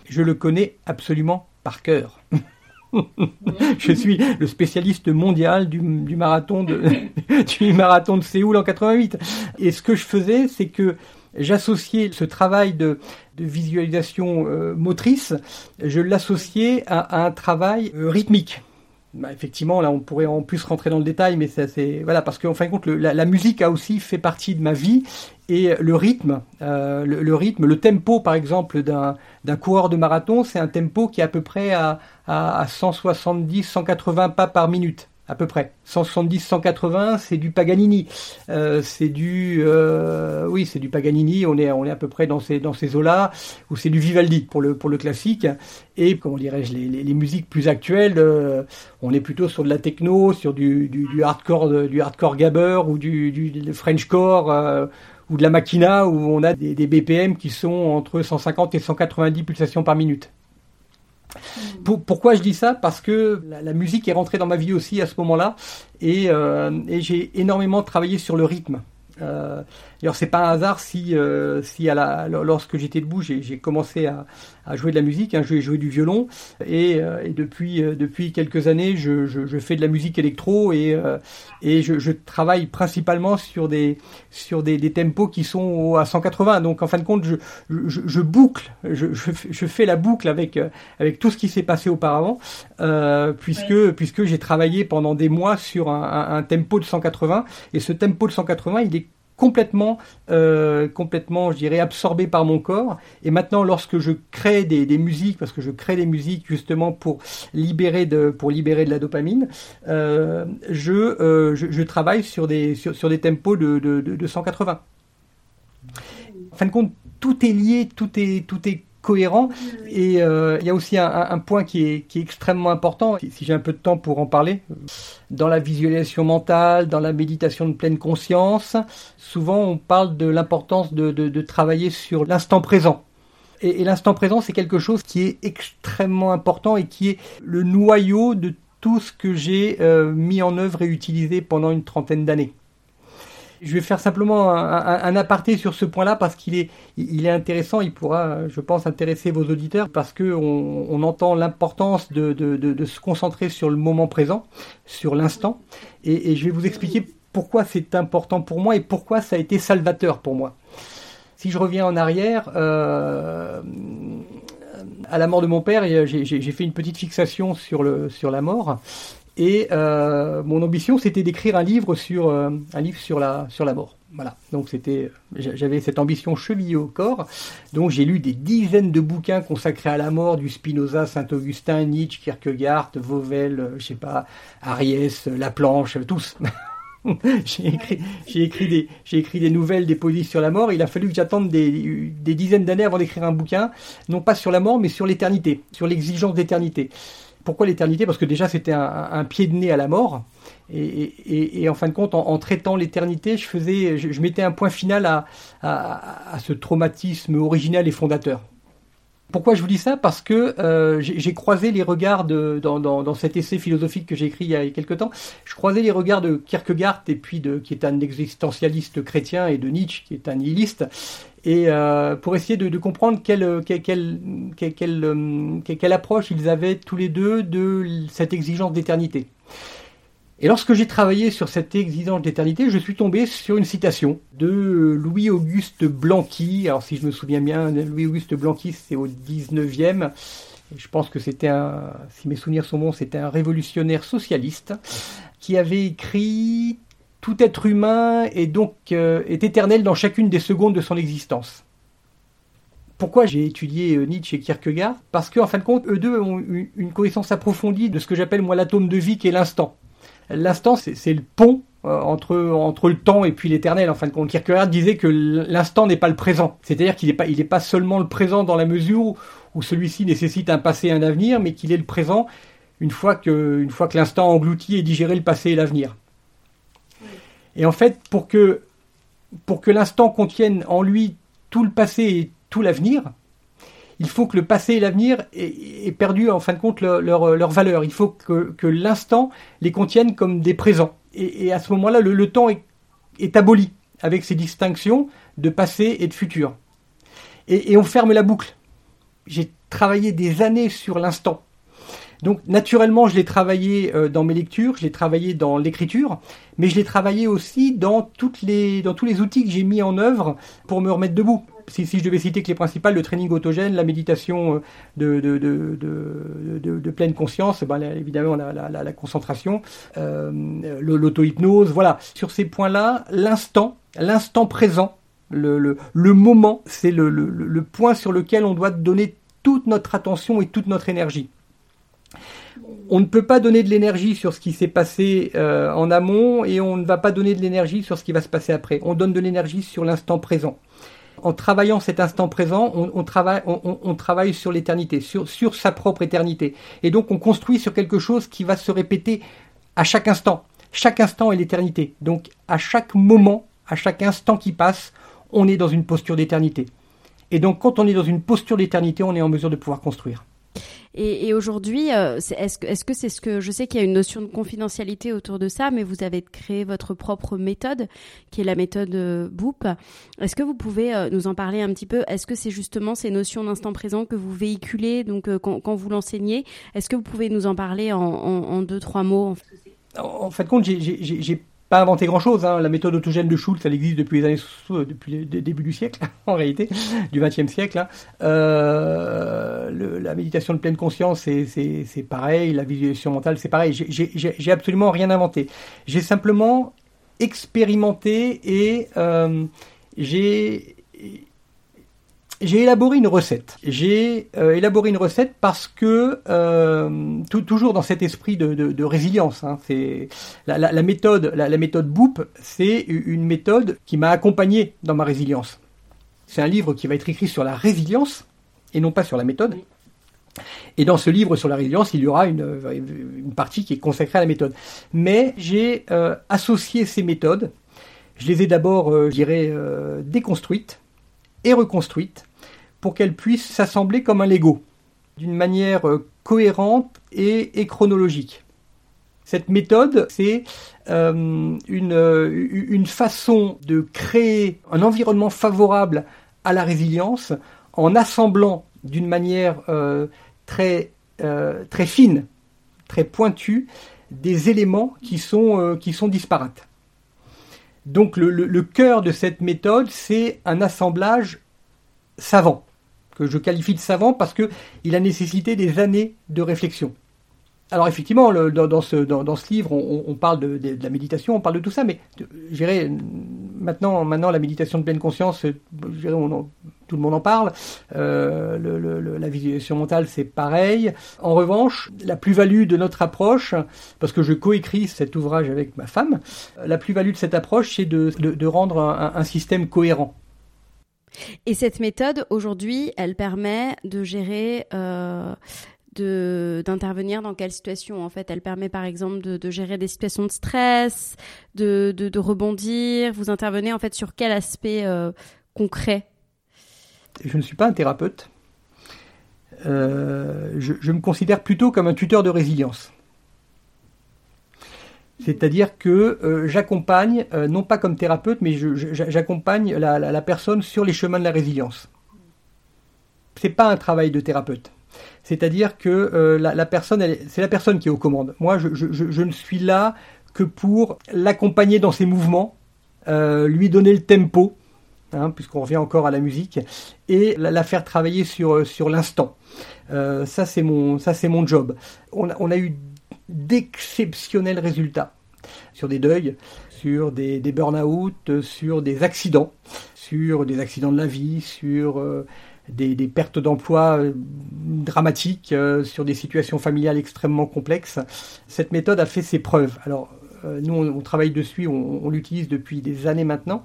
Je le connais absolument par cœur. je suis le spécialiste mondial du, marathon de, du marathon de Séoul en 88. Et ce que je faisais, c'est que j'associais ce travail de, visualisation euh, motrice, je l'associais à, un travail euh, rythmique. Bah, effectivement, là, on pourrait en plus rentrer dans le détail, mais c'est voilà parce qu'en fin de compte, la, musique a aussi fait partie de ma vie et le rythme, euh, le, rythme, le tempo, par exemple, d'un coureur de marathon, c'est un tempo qui est à peu près à, à 170, 180 pas par minute à peu près. 170, 180, c'est du Paganini. Euh, c'est du, euh, oui, c'est du Paganini. On est, on est à peu près dans ces, dans ces eaux-là, ou c'est du Vivaldi pour le, pour le classique. Et comment dirais-je, les, les, musiques plus actuelles, euh, on est plutôt sur de la techno, sur du, du, du hardcore, du hardcore gabber ou du, du Frenchcore. Euh, ou de la machina où on a des, des BPM qui sont entre 150 et 190 pulsations par minute pourquoi je dis ça? Parce que la, musique est rentrée dans ma vie aussi à ce moment-là et, euh, j'ai énormément travaillé sur le rythme. Euh, D'ailleurs, c'est pas un hasard si, euh, si à la, lorsque j'étais debout, j'ai commencé à, à, jouer de la musique, hein, je joué du violon, et, euh, et depuis, euh, depuis quelques années, je, je, je, fais de la musique électro et, et je, je, travaille principalement sur des, sur des, des, tempos qui sont à 180. Donc, en fin de compte, je, je boucle, je, fais la boucle avec, avec tout ce qui s'est passé auparavant, puisque, puisque j'ai travaillé pendant des mois sur un, un, un tempo de 180, et ce tempo de 180, il est complètement, euh, complètement, je dirais, absorbé par mon corps. Et maintenant, lorsque je crée des, musiques, parce que je crée des musiques justement pour libérer de, pour libérer de la dopamine, euh, je, euh, je, je, travaille sur des, sur, sur des tempos de, de, de, de 180. En fin de compte, tout est lié, tout est, tout est cohérent. Et euh, il y a aussi un, un point qui est, qui est, extrêmement important, si j'ai un peu de temps pour en parler. Dans la visualisation mentale, dans la méditation de pleine conscience, souvent on parle de l'importance de, de, de, travailler sur l'instant présent. Et, et l'instant présent, c'est quelque chose qui est extrêmement important et qui est le noyau de tout ce que j'ai euh, mis en œuvre et utilisé pendant une trentaine d'années. Je vais faire simplement un, aparté sur ce point-là parce qu'il est, il est intéressant. Il pourra, je pense, intéresser vos auditeurs parce que on, on entend l'importance de, de, se concentrer sur le moment présent, sur l'instant. Et, et, je vais vous expliquer pourquoi c'est important pour moi et pourquoi ça a été salvateur pour moi. Si je reviens en arrière, euh, à la mort de mon père, j'ai fait une petite fixation sur, le, sur la mort. Et euh, mon ambition, c'était d'écrire un livre sur euh, un livre sur la sur la mort. Voilà. Donc c'était, j'avais cette ambition chevillée au corps. Donc j'ai lu des dizaines de bouquins consacrés à la mort, du Spinoza, Saint-Augustin, Nietzsche, Kierkegaard, Vauvel, euh, je sais pas, Ariès, Laplanche, tous. j'ai écrit, j'ai écrit des, j'ai écrit des nouvelles, des poésies sur la mort. Il a fallu que j'attende des, des dizaines d'années avant d'écrire un bouquin, non pas sur la mort, mais sur l'éternité, sur l'exigence d'éternité. Pourquoi l'éternité? Parce que déjà c'était un, pied de nez à la mort. Et, en fin de compte, en, traitant l'éternité, je faisais, je, mettais un point final à, ce traumatisme original et fondateur. Pourquoi je vous dis ça? Parce que euh, j'ai croisé les regards dans, cet essai philosophique que j'ai écrit il y a quelques temps. Je croisais les regards de Kierkegaard et puis de qui est un existentialiste chrétien et de Nietzsche qui est un nihiliste et euh, pour essayer de, comprendre quelle, quelle, approche ils avaient tous les deux de cette exigence d'éternité. Et lorsque j'ai travaillé sur cette exigence d'éternité, je suis tombé sur une citation de Louis-Auguste Blanqui. Alors si je me souviens bien, Louis-Auguste Blanqui, c'est au 19e. Je pense que c'était un, si mes souvenirs sont bons, c'était un révolutionnaire socialiste qui avait écrit tout être humain est donc euh, est éternel dans chacune des secondes de son existence. Pourquoi j'ai étudié euh, Nietzsche et Kierkegaard? Parce qu'en en fin de compte, eux deux ont une, une connaissance approfondie de ce que j'appelle moi l'atome de vie qui est l'instant. L'instant, c'est le pont euh, entre, entre le temps et puis l'éternel. En fin de compte, Kierkegaard disait que l'instant n'est pas le présent. C'est-à-dire qu'il n'est pas, il est pas seulement le présent dans la mesure où, où celui-ci nécessite un passé et un avenir, mais qu'il est le présent une fois que, une fois que l'instant englouti et digéré le passé et l'avenir. Et en fait, pour que, pour que l'instant contienne en lui tout le passé et tout l'avenir, il faut que le passé et l'avenir aient, perdu en fin de compte leur, leur, leur valeur. Il faut que, l'instant les contienne comme des présents. Et, à ce moment-là, le, temps est, aboli avec ces distinctions de passé et de futur. Et, on ferme la boucle. J'ai travaillé des années sur l'instant. Donc naturellement, je l'ai travaillé euh, dans mes lectures, je l'ai travaillé dans l'écriture, mais je l'ai travaillé aussi dans, dans tous les outils que j'ai mis en œuvre pour me remettre debout. Si, je devais citer que les principales, le training autogène, la méditation de, de, pleine conscience, ben, évidemment la, la, la concentration, euh, l'auto-hypnose, voilà. Sur ces points-là, l'instant, l'instant présent, le, moment, c'est le point sur lequel on doit donner toute notre attention et toute notre énergie on ne peut pas donner de l'énergie sur ce qui s'est passé euh, en amont et on ne va pas donner de l'énergie sur ce qui va se passer après. On donne de l'énergie sur l'instant présent. En travaillant cet instant présent, on, travaille, sur l'éternité, sur sa propre éternité. Et donc on construit sur quelque chose qui va se répéter à chaque instant. Chaque instant est l'éternité. Donc à chaque moment, à chaque instant qui passe, on est dans une posture d'éternité. Et donc quand on est dans une posture d'éternité, on est en mesure de pouvoir construire. Et, aujourd'hui, euh, est-ce que c'est ce que je sais qu'il y a une notion de confidentialité autour de ça, mais vous avez créé votre propre méthode, qui est la méthode euh, Boop. Est-ce que vous pouvez euh, nous en parler un petit peu? Est-ce que c'est justement ces notions d'instant présent que vous véhiculez, donc quand, vous l'enseignez? Est-ce que vous pouvez nous en parler en deux trois mots En fait, compte, j'ai pas inventé grand chose. Hein. La méthode autogène de Schultz, elle existe depuis les années, depuis le début du siècle, en réalité, du XXe siècle. Hein. Euh, la méditation de pleine conscience, c'est pareil. La visualisation mentale, c'est pareil. J'ai absolument rien inventé. J'ai simplement expérimenté et j'ai j'ai élaboré une recette. J'ai euh, élaboré une recette parce que euh, toujours dans cet esprit de, résilience. Hein, c'est la, méthode, la, méthode Boop, c'est une méthode qui m'a accompagné dans ma résilience. C'est un livre qui va être écrit sur la résilience et non pas sur la méthode. Et dans ce livre sur la résilience, il y aura une, une partie qui est consacrée à la méthode. Mais j'ai euh, associé ces méthodes. Je les ai d'abord, je dirais, déconstruites reconstruite pour qu'elle puisse s'assembler comme un Lego, d'une manière euh, cohérente et, chronologique. Cette méthode, c'est euh, une, euh, une façon de créer un environnement favorable à la résilience en assemblant d'une manière très, très fine, très pointue, des éléments qui sont, qui sont disparates. Donc le, cœur de cette méthode, c'est un assemblage savant, que je qualifie de savant parce qu'il a nécessité des années de réflexion. Alors effectivement, dans, ce, livre, on, parle de, la méditation, on parle de tout ça, mais je maintenant, maintenant la méditation de pleine conscience, tout le monde en parle. Euh, la visualisation mentale, c'est pareil. En revanche, la plus-value de notre approche, parce que je coécris cet ouvrage avec ma femme, la plus-value de cette approche, c'est de, rendre un système cohérent. Et cette méthode, aujourd'hui, elle permet de gérer, euh, d'intervenir dans quelle situation En fait, elle permet par exemple de, gérer des situations de stress, de, de, rebondir. Vous intervenez en fait sur quel aspect euh, concret? Je ne suis pas un thérapeute. Euh, je, me considère plutôt comme un tuteur de résilience. C'est-à-dire que euh, j'accompagne, euh, non pas comme thérapeute, mais j'accompagne la, personne sur les chemins de la résilience. C'est pas un travail de thérapeute. C'est-à-dire que la, personne, c'est la personne qui est aux commandes. Moi, je, ne suis là que pour l'accompagner dans ses mouvements, lui donner le tempo, hein, puisqu'on revient encore à la musique, et la, faire travailler sur, sur l'instant. ça, c'est mon, mon job. On a eu d'exceptionnels résultats sur des deuils, sur des, burn-out, sur des accidents, sur des accidents de la vie, sur euh, des, pertes d'emploi euh, dramatiques, euh, sur des situations familiales extrêmement complexes. Cette méthode a fait ses preuves. Alors, nous, on, travaille dessus, on, l'utilise depuis des années maintenant.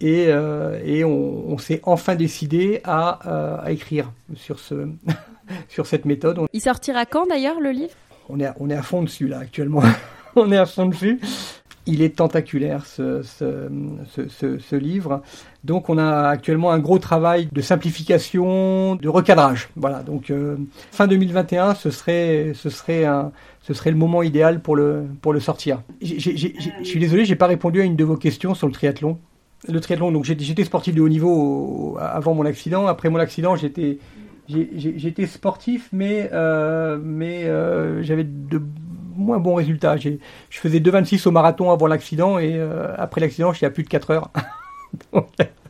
Et, on, s'est enfin décidé à, écrire sur, ce, sur cette méthode. Il sortira quand d'ailleurs le livre? On est, à, on est à fond dessus là actuellement. on est à fond dessus. Il est tentaculaire ce, ce, livre. Donc on a actuellement un gros travail de simplification, de recadrage. Voilà. Donc euh, fin 2021, ce serait, ce serait un, ce serait le moment idéal pour le, pour le sortir. Je suis désolé, j'ai pas répondu à une de vos questions sur le triathlon. Le triathlon, donc j'étais sportif de haut niveau avant mon accident. Après mon accident, j'étais j'étais sportif, mais, euh, euh, j'avais de moins bons résultats. Je faisais 2,26 au marathon avant l'accident et euh, après l'accident, je suis à plus de 4 heures.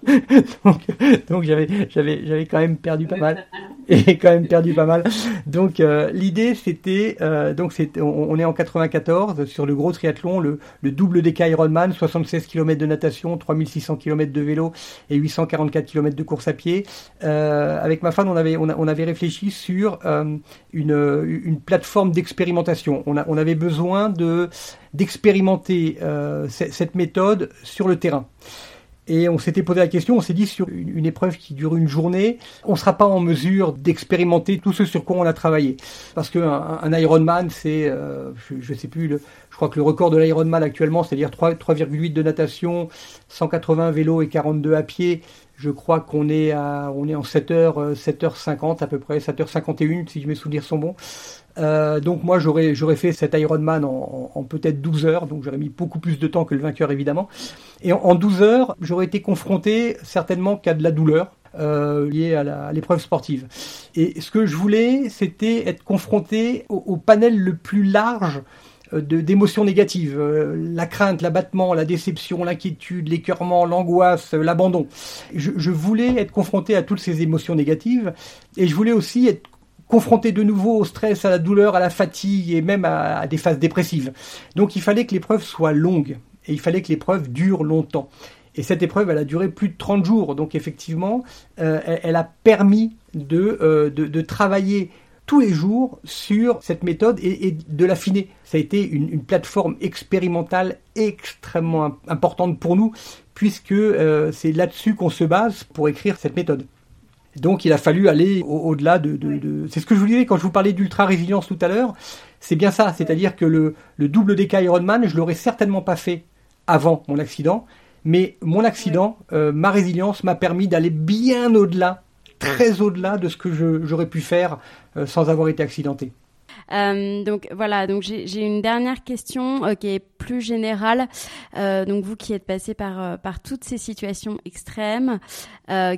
j'avais, j'avais, j'avais quand même perdu pas mal et quand même perdu pas mal. Donc euh, l'idée c'était euh, donc c'est on, est en 94 sur le gros triathlon, le, le double DK Ironman, 76 km de natation, 3600 km de vélo et 844 km de course à pied. Euh, avec ma femme, on avait on, on avait réfléchi sur une, une plateforme d'expérimentation. On, a, on avait besoin de d'expérimenter cette méthode sur le terrain. Et on s'était posé la question, on s'est dit sur une, épreuve qui dure une journée, on ne sera pas en mesure d'expérimenter tout ce sur quoi on a travaillé. Parce qu'un un Ironman, c'est, euh, je ne sais plus, le, je crois que le record de l'Ironman actuellement, c'est-à-dire 3,8 de natation, 180 vélo et 42 à pied, je crois qu'on est à, on est en 7h, 7h50 à peu près, 7h51 si mes souvenirs sont bons. Euh, donc moi j'aurais j'aurais fait cet Ironman en, en, peut-être 12 heures, donc j'aurais mis beaucoup plus de temps que le vainqueur évidemment. Et en, 12 heures, j'aurais été confronté certainement qu'à de la douleur. Euh, liée à l'épreuve sportive. Et ce que je voulais, c'était être confronté au, panel le plus large euh, d'émotions négatives, euh, la crainte, l'abattement, la déception, l'inquiétude, l'écœurement, l'angoisse, l'abandon. Je, je, voulais être confronté à toutes ces émotions négatives et je voulais aussi être confronté de nouveau au stress, à la douleur, à la fatigue et même à, des phases dépressives. Donc il fallait que l'épreuve soit longue et il fallait que l'épreuve dure longtemps. Et cette épreuve, elle a duré plus de 30 jours. Donc effectivement, euh, elle, a permis de, de, travailler tous les jours sur cette méthode et, de l'affiner. Ça a été une, une, plateforme expérimentale extrêmement importante pour nous, puisque c'est là-dessus qu'on se base pour écrire cette méthode. Donc il a fallu aller au-delà de, C'est ce que je vous disais quand je vous parlais d'ultra-résilience tout à l'heure. C'est bien ça, c'est-à-dire que le, double DK Ironman, je l'aurais certainement pas fait avant mon accident, mais mon accident, euh, ma résilience m'a permis d'aller bien au-delà, très au-delà de ce que j'aurais pu faire euh, sans avoir été accidenté. Euh, donc voilà, donc j'ai une dernière question euh, qui est plus générale. Euh, donc vous qui êtes passé par par toutes ces situations extrêmes,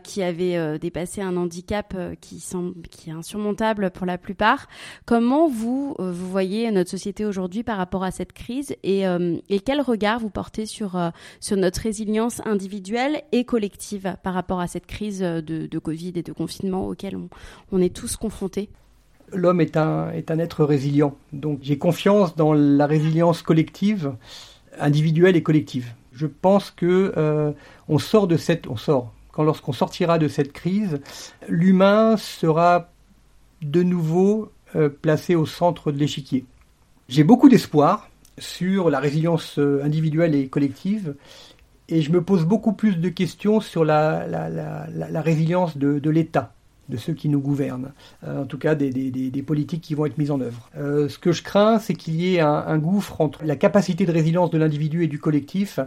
qui avez dépassé un handicap qui semble qui est insurmontable pour la plupart, comment vous vous voyez notre société aujourd'hui par rapport à cette crise et et quel regard vous portez sur sur notre résilience individuelle et collective par rapport à cette crise de, de Covid et de confinement auquel on, on est tous confrontés? L'homme est un, être résilient. Donc j'ai confiance dans la résilience collective, individuelle et collective. Je pense que euh, on sort de cette, on lorsqu'on sortira de cette crise, l'humain sera de nouveau euh, placé au centre de l'échiquier. J'ai beaucoup d'espoir sur la résilience euh, individuelle et collective, et je me pose beaucoup plus de questions sur la, résilience de l'État de ceux qui nous gouvernent, euh, en tout cas des, politiques qui vont être mises en œuvre. Euh, ce que je crains, c'est qu'il y ait un, gouffre entre la capacité de résilience de l'individu et du collectif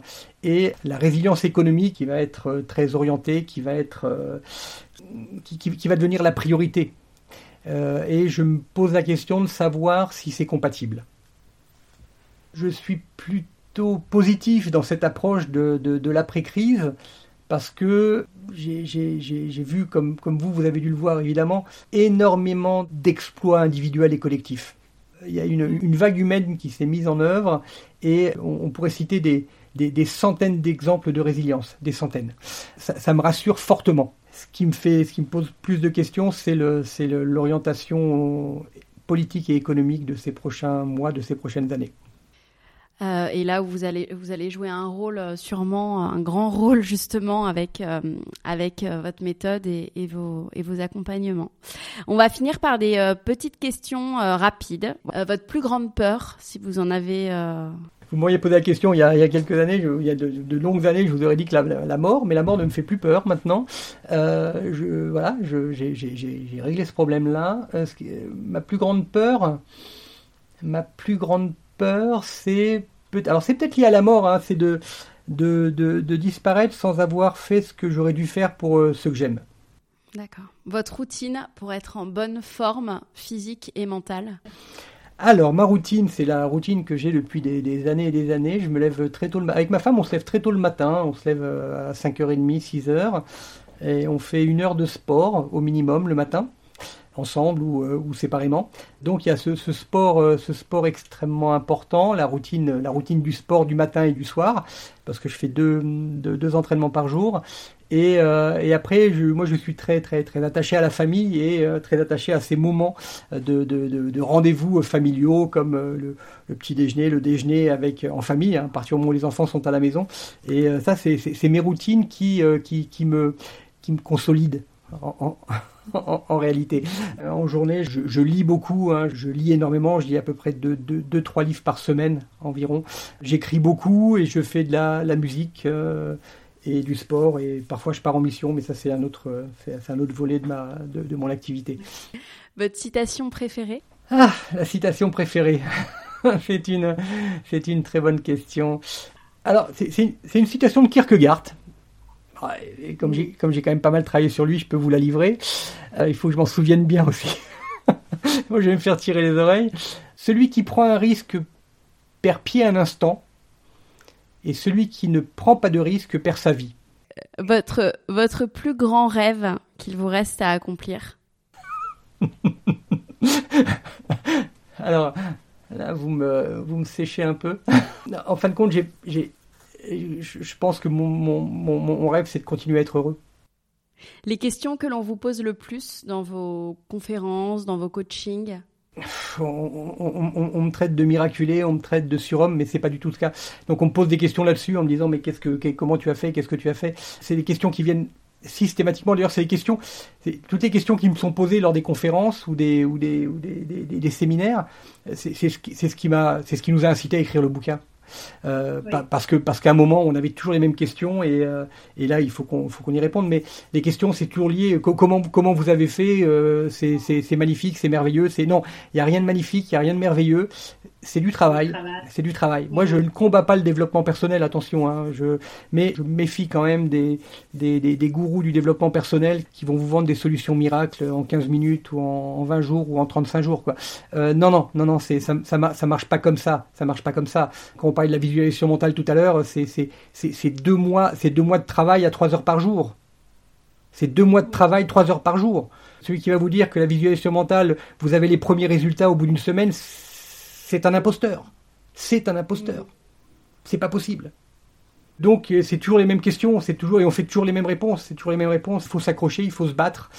et la résilience économique qui va être euh, très orientée, qui va être, qui, va devenir la priorité. et je me pose la question de savoir si c'est compatible. Je suis plutôt positif dans cette approche de, de l'après-crise parce que j'ai vu, comme, vous, vous avez dû le voir évidemment, énormément d'exploits individuels et collectifs. Il y a une, une vague humaine qui s'est mise en œuvre et on, pourrait citer des, centaines d'exemples de résilience, des centaines. Ça, me rassure fortement. Ce qui me pose plus de questions, c'est l'orientation politique et économique de ces prochains mois, de ces prochaines années. Euh, et là où vous allez vous allez jouer un rôle euh, sûrement un grand rôle justement avec euh, avec votre méthode et, vos et vos accompagnements. On va finir par des petites questions rapides. votre plus grande peur, si vous en avez. Vous m'auriez posé la question il y a, il y a quelques années, il y a de, longues années, je vous aurais dit que la, la, mort, mais la mort ne me fait plus peur maintenant. voilà, j'ai réglé ce problème-là. ma plus grande peur, ma plus grande peur, c'est alors c'est peut-être lié à la mort, hein, c'est de, de, de, disparaître sans avoir fait ce que j'aurais dû faire pour euh, ceux que j'aime. D'accord. Votre routine pour être en bonne forme physique et mentale? Alors, ma routine, c'est la routine que j'ai depuis des, années et des années. Je me lève très tôt. Le... Avec ma femme, on se lève très tôt le matin. On se lève euh, à 5h30, 6h. Et on fait une heure de sport au minimum le matin ensemble ou, euh, ou, séparément. Donc il y a ce, sport, euh, ce sport extrêmement important, la routine, la routine du sport du matin et du soir, parce que je fais deux, entraînements par jour. Et, euh, après, moi, je suis très, très, très attaché à la famille et très attaché à ces moments de, de, de, rendez-vous familiaux, comme le, petit déjeuner, le déjeuner avec en famille, hein, à partir du moment où les enfants sont à la maison. Et ça, c'est mes routines qui, me, qui me consolident. En, en, réalité. Euh, en journée, je, lis beaucoup, hein. je lis énormément, je lis à peu près 2-3 livres par semaine environ. J'écris beaucoup et je fais de la, musique euh, et du sport et parfois je pars en mission, mais ça c'est un autre, c'est un autre volet de, ma, de, mon activité. Votre citation préférée? Ah, la citation préférée. c'est une, c'est une très bonne question. Alors, c'est une citation de Kierkegaard et comme j'ai quand même pas mal travaillé sur lui, je peux vous la livrer. Euh, il faut que je m'en souvienne bien aussi. Moi, je vais me faire tirer les oreilles. Celui qui prend un risque perd pied un instant, et celui qui ne prend pas de risque perd sa vie. Votre votre plus grand rêve qu'il vous reste à accomplir. Alors là, vous me vous me séchez un peu. en fin de compte, j'ai je, pense que mon, mon, mon, rêve, c'est de continuer à être heureux. Les questions que l'on vous pose le plus dans vos conférences, dans vos coachings on, me traite de miraculé, on me traite de surhomme, mais c'est pas du tout le cas. Donc on me pose des questions là-dessus en me disant mais qu'est-ce que, comment tu as fait, qu'est-ce que tu as fait? C'est des questions qui viennent systématiquement. D'ailleurs, c'est des questions, toutes les questions qui me sont posées lors des conférences ou des ou des, ou des, séminaires. C'est ce qui, c'est ce qui m'a, c'est ce qui nous a incité à écrire le bouquin. Euh, parce que parce qu'à un moment on avait toujours les mêmes questions et, euh, et là il faut qu'on faut qu'on y réponde. Mais les questions c'est toujours lié. Comment comment vous avez fait euh, c'est c'est magnifique c'est merveilleux c'est non il y a rien de magnifique il y a rien de merveilleux c'est du travail. C'est du travail. Moi, je ne combats pas le développement personnel, attention. Hein, je, mais je méfie quand même des, des, des, des, gourous du développement personnel qui vont vous vendre des solutions miracles en 15 minutes ou en, 20 jours ou en 35 jours. Quoi. Euh, non, non, non, non, c'est, ça, ça, ça, marche pas comme ça. Ça marche pas comme ça. Quand on parlait de la visualisation mentale tout à l'heure, c'est, c'est, c'est, deux mois, c'est deux mois de travail à 3 heures par jour. C'est deux mois de travail, 3 heures par jour. Celui qui va vous dire que la visualisation mentale, vous avez les premiers résultats au bout d'une semaine, c'est un imposteur. C'est un imposteur. C'est pas possible. Donc euh, c'est toujours les mêmes questions, c'est toujours et on fait toujours les mêmes réponses, c'est toujours les mêmes réponses. Il faut s'accrocher, il faut se battre.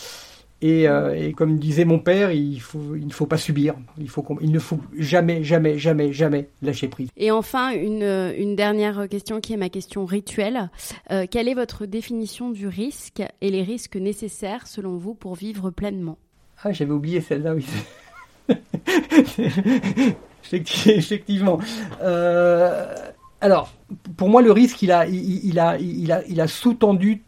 Et, euh, comme disait mon père, il, faut, il ne faut pas subir. Il, faut il ne faut jamais, jamais, jamais, jamais lâcher prise. Et enfin, une, dernière question qui est ma question rituelle. Euh, quelle est votre définition du risque et les risques nécessaires selon vous pour vivre pleinement? Ah, j'avais oublié celle-là, oui. effectivement. Euh, alors, pour moi, le risque, il a, il, a, il a, il a sous-tendu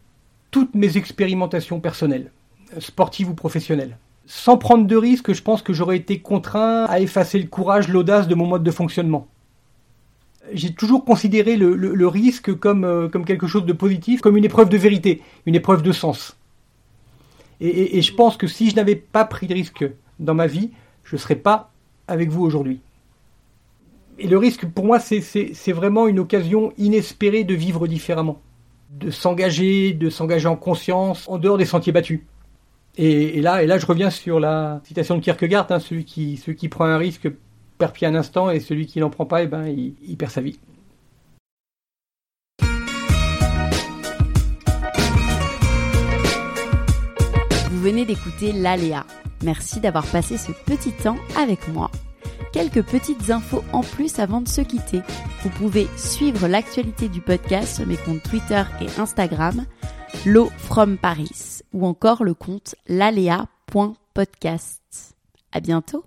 toutes mes expérimentations personnelles, sportives ou professionnelles. Sans prendre de risque, je pense que j'aurais été contraint à effacer le courage, l'audace de mon mode de fonctionnement. J'ai toujours considéré le, risque comme, euh, comme quelque chose de positif, comme une épreuve de vérité, une épreuve de sens. Et, et je pense que si je n'avais pas pris de risque dans ma vie, je ne serais pas avec vous aujourd'hui et le risque, pour moi, c'est vraiment une occasion inespérée de vivre différemment, de s'engager, de s'engager en conscience, en dehors des sentiers battus. Et, là, et là, je reviens sur la citation de Kierkegaard hein, celui qui, celui qui prend un risque perd pied un instant, et celui qui n'en prend pas, eh ben, il, il perd sa vie. Vous venez d'écouter l'Aléa. Merci d'avoir passé ce petit temps avec moi quelques petites infos en plus avant de se quitter. Vous pouvez suivre l'actualité du podcast sur mes comptes Twitter et Instagram, L'eau from Paris, ou encore le compte lalea.podcast. À bientôt!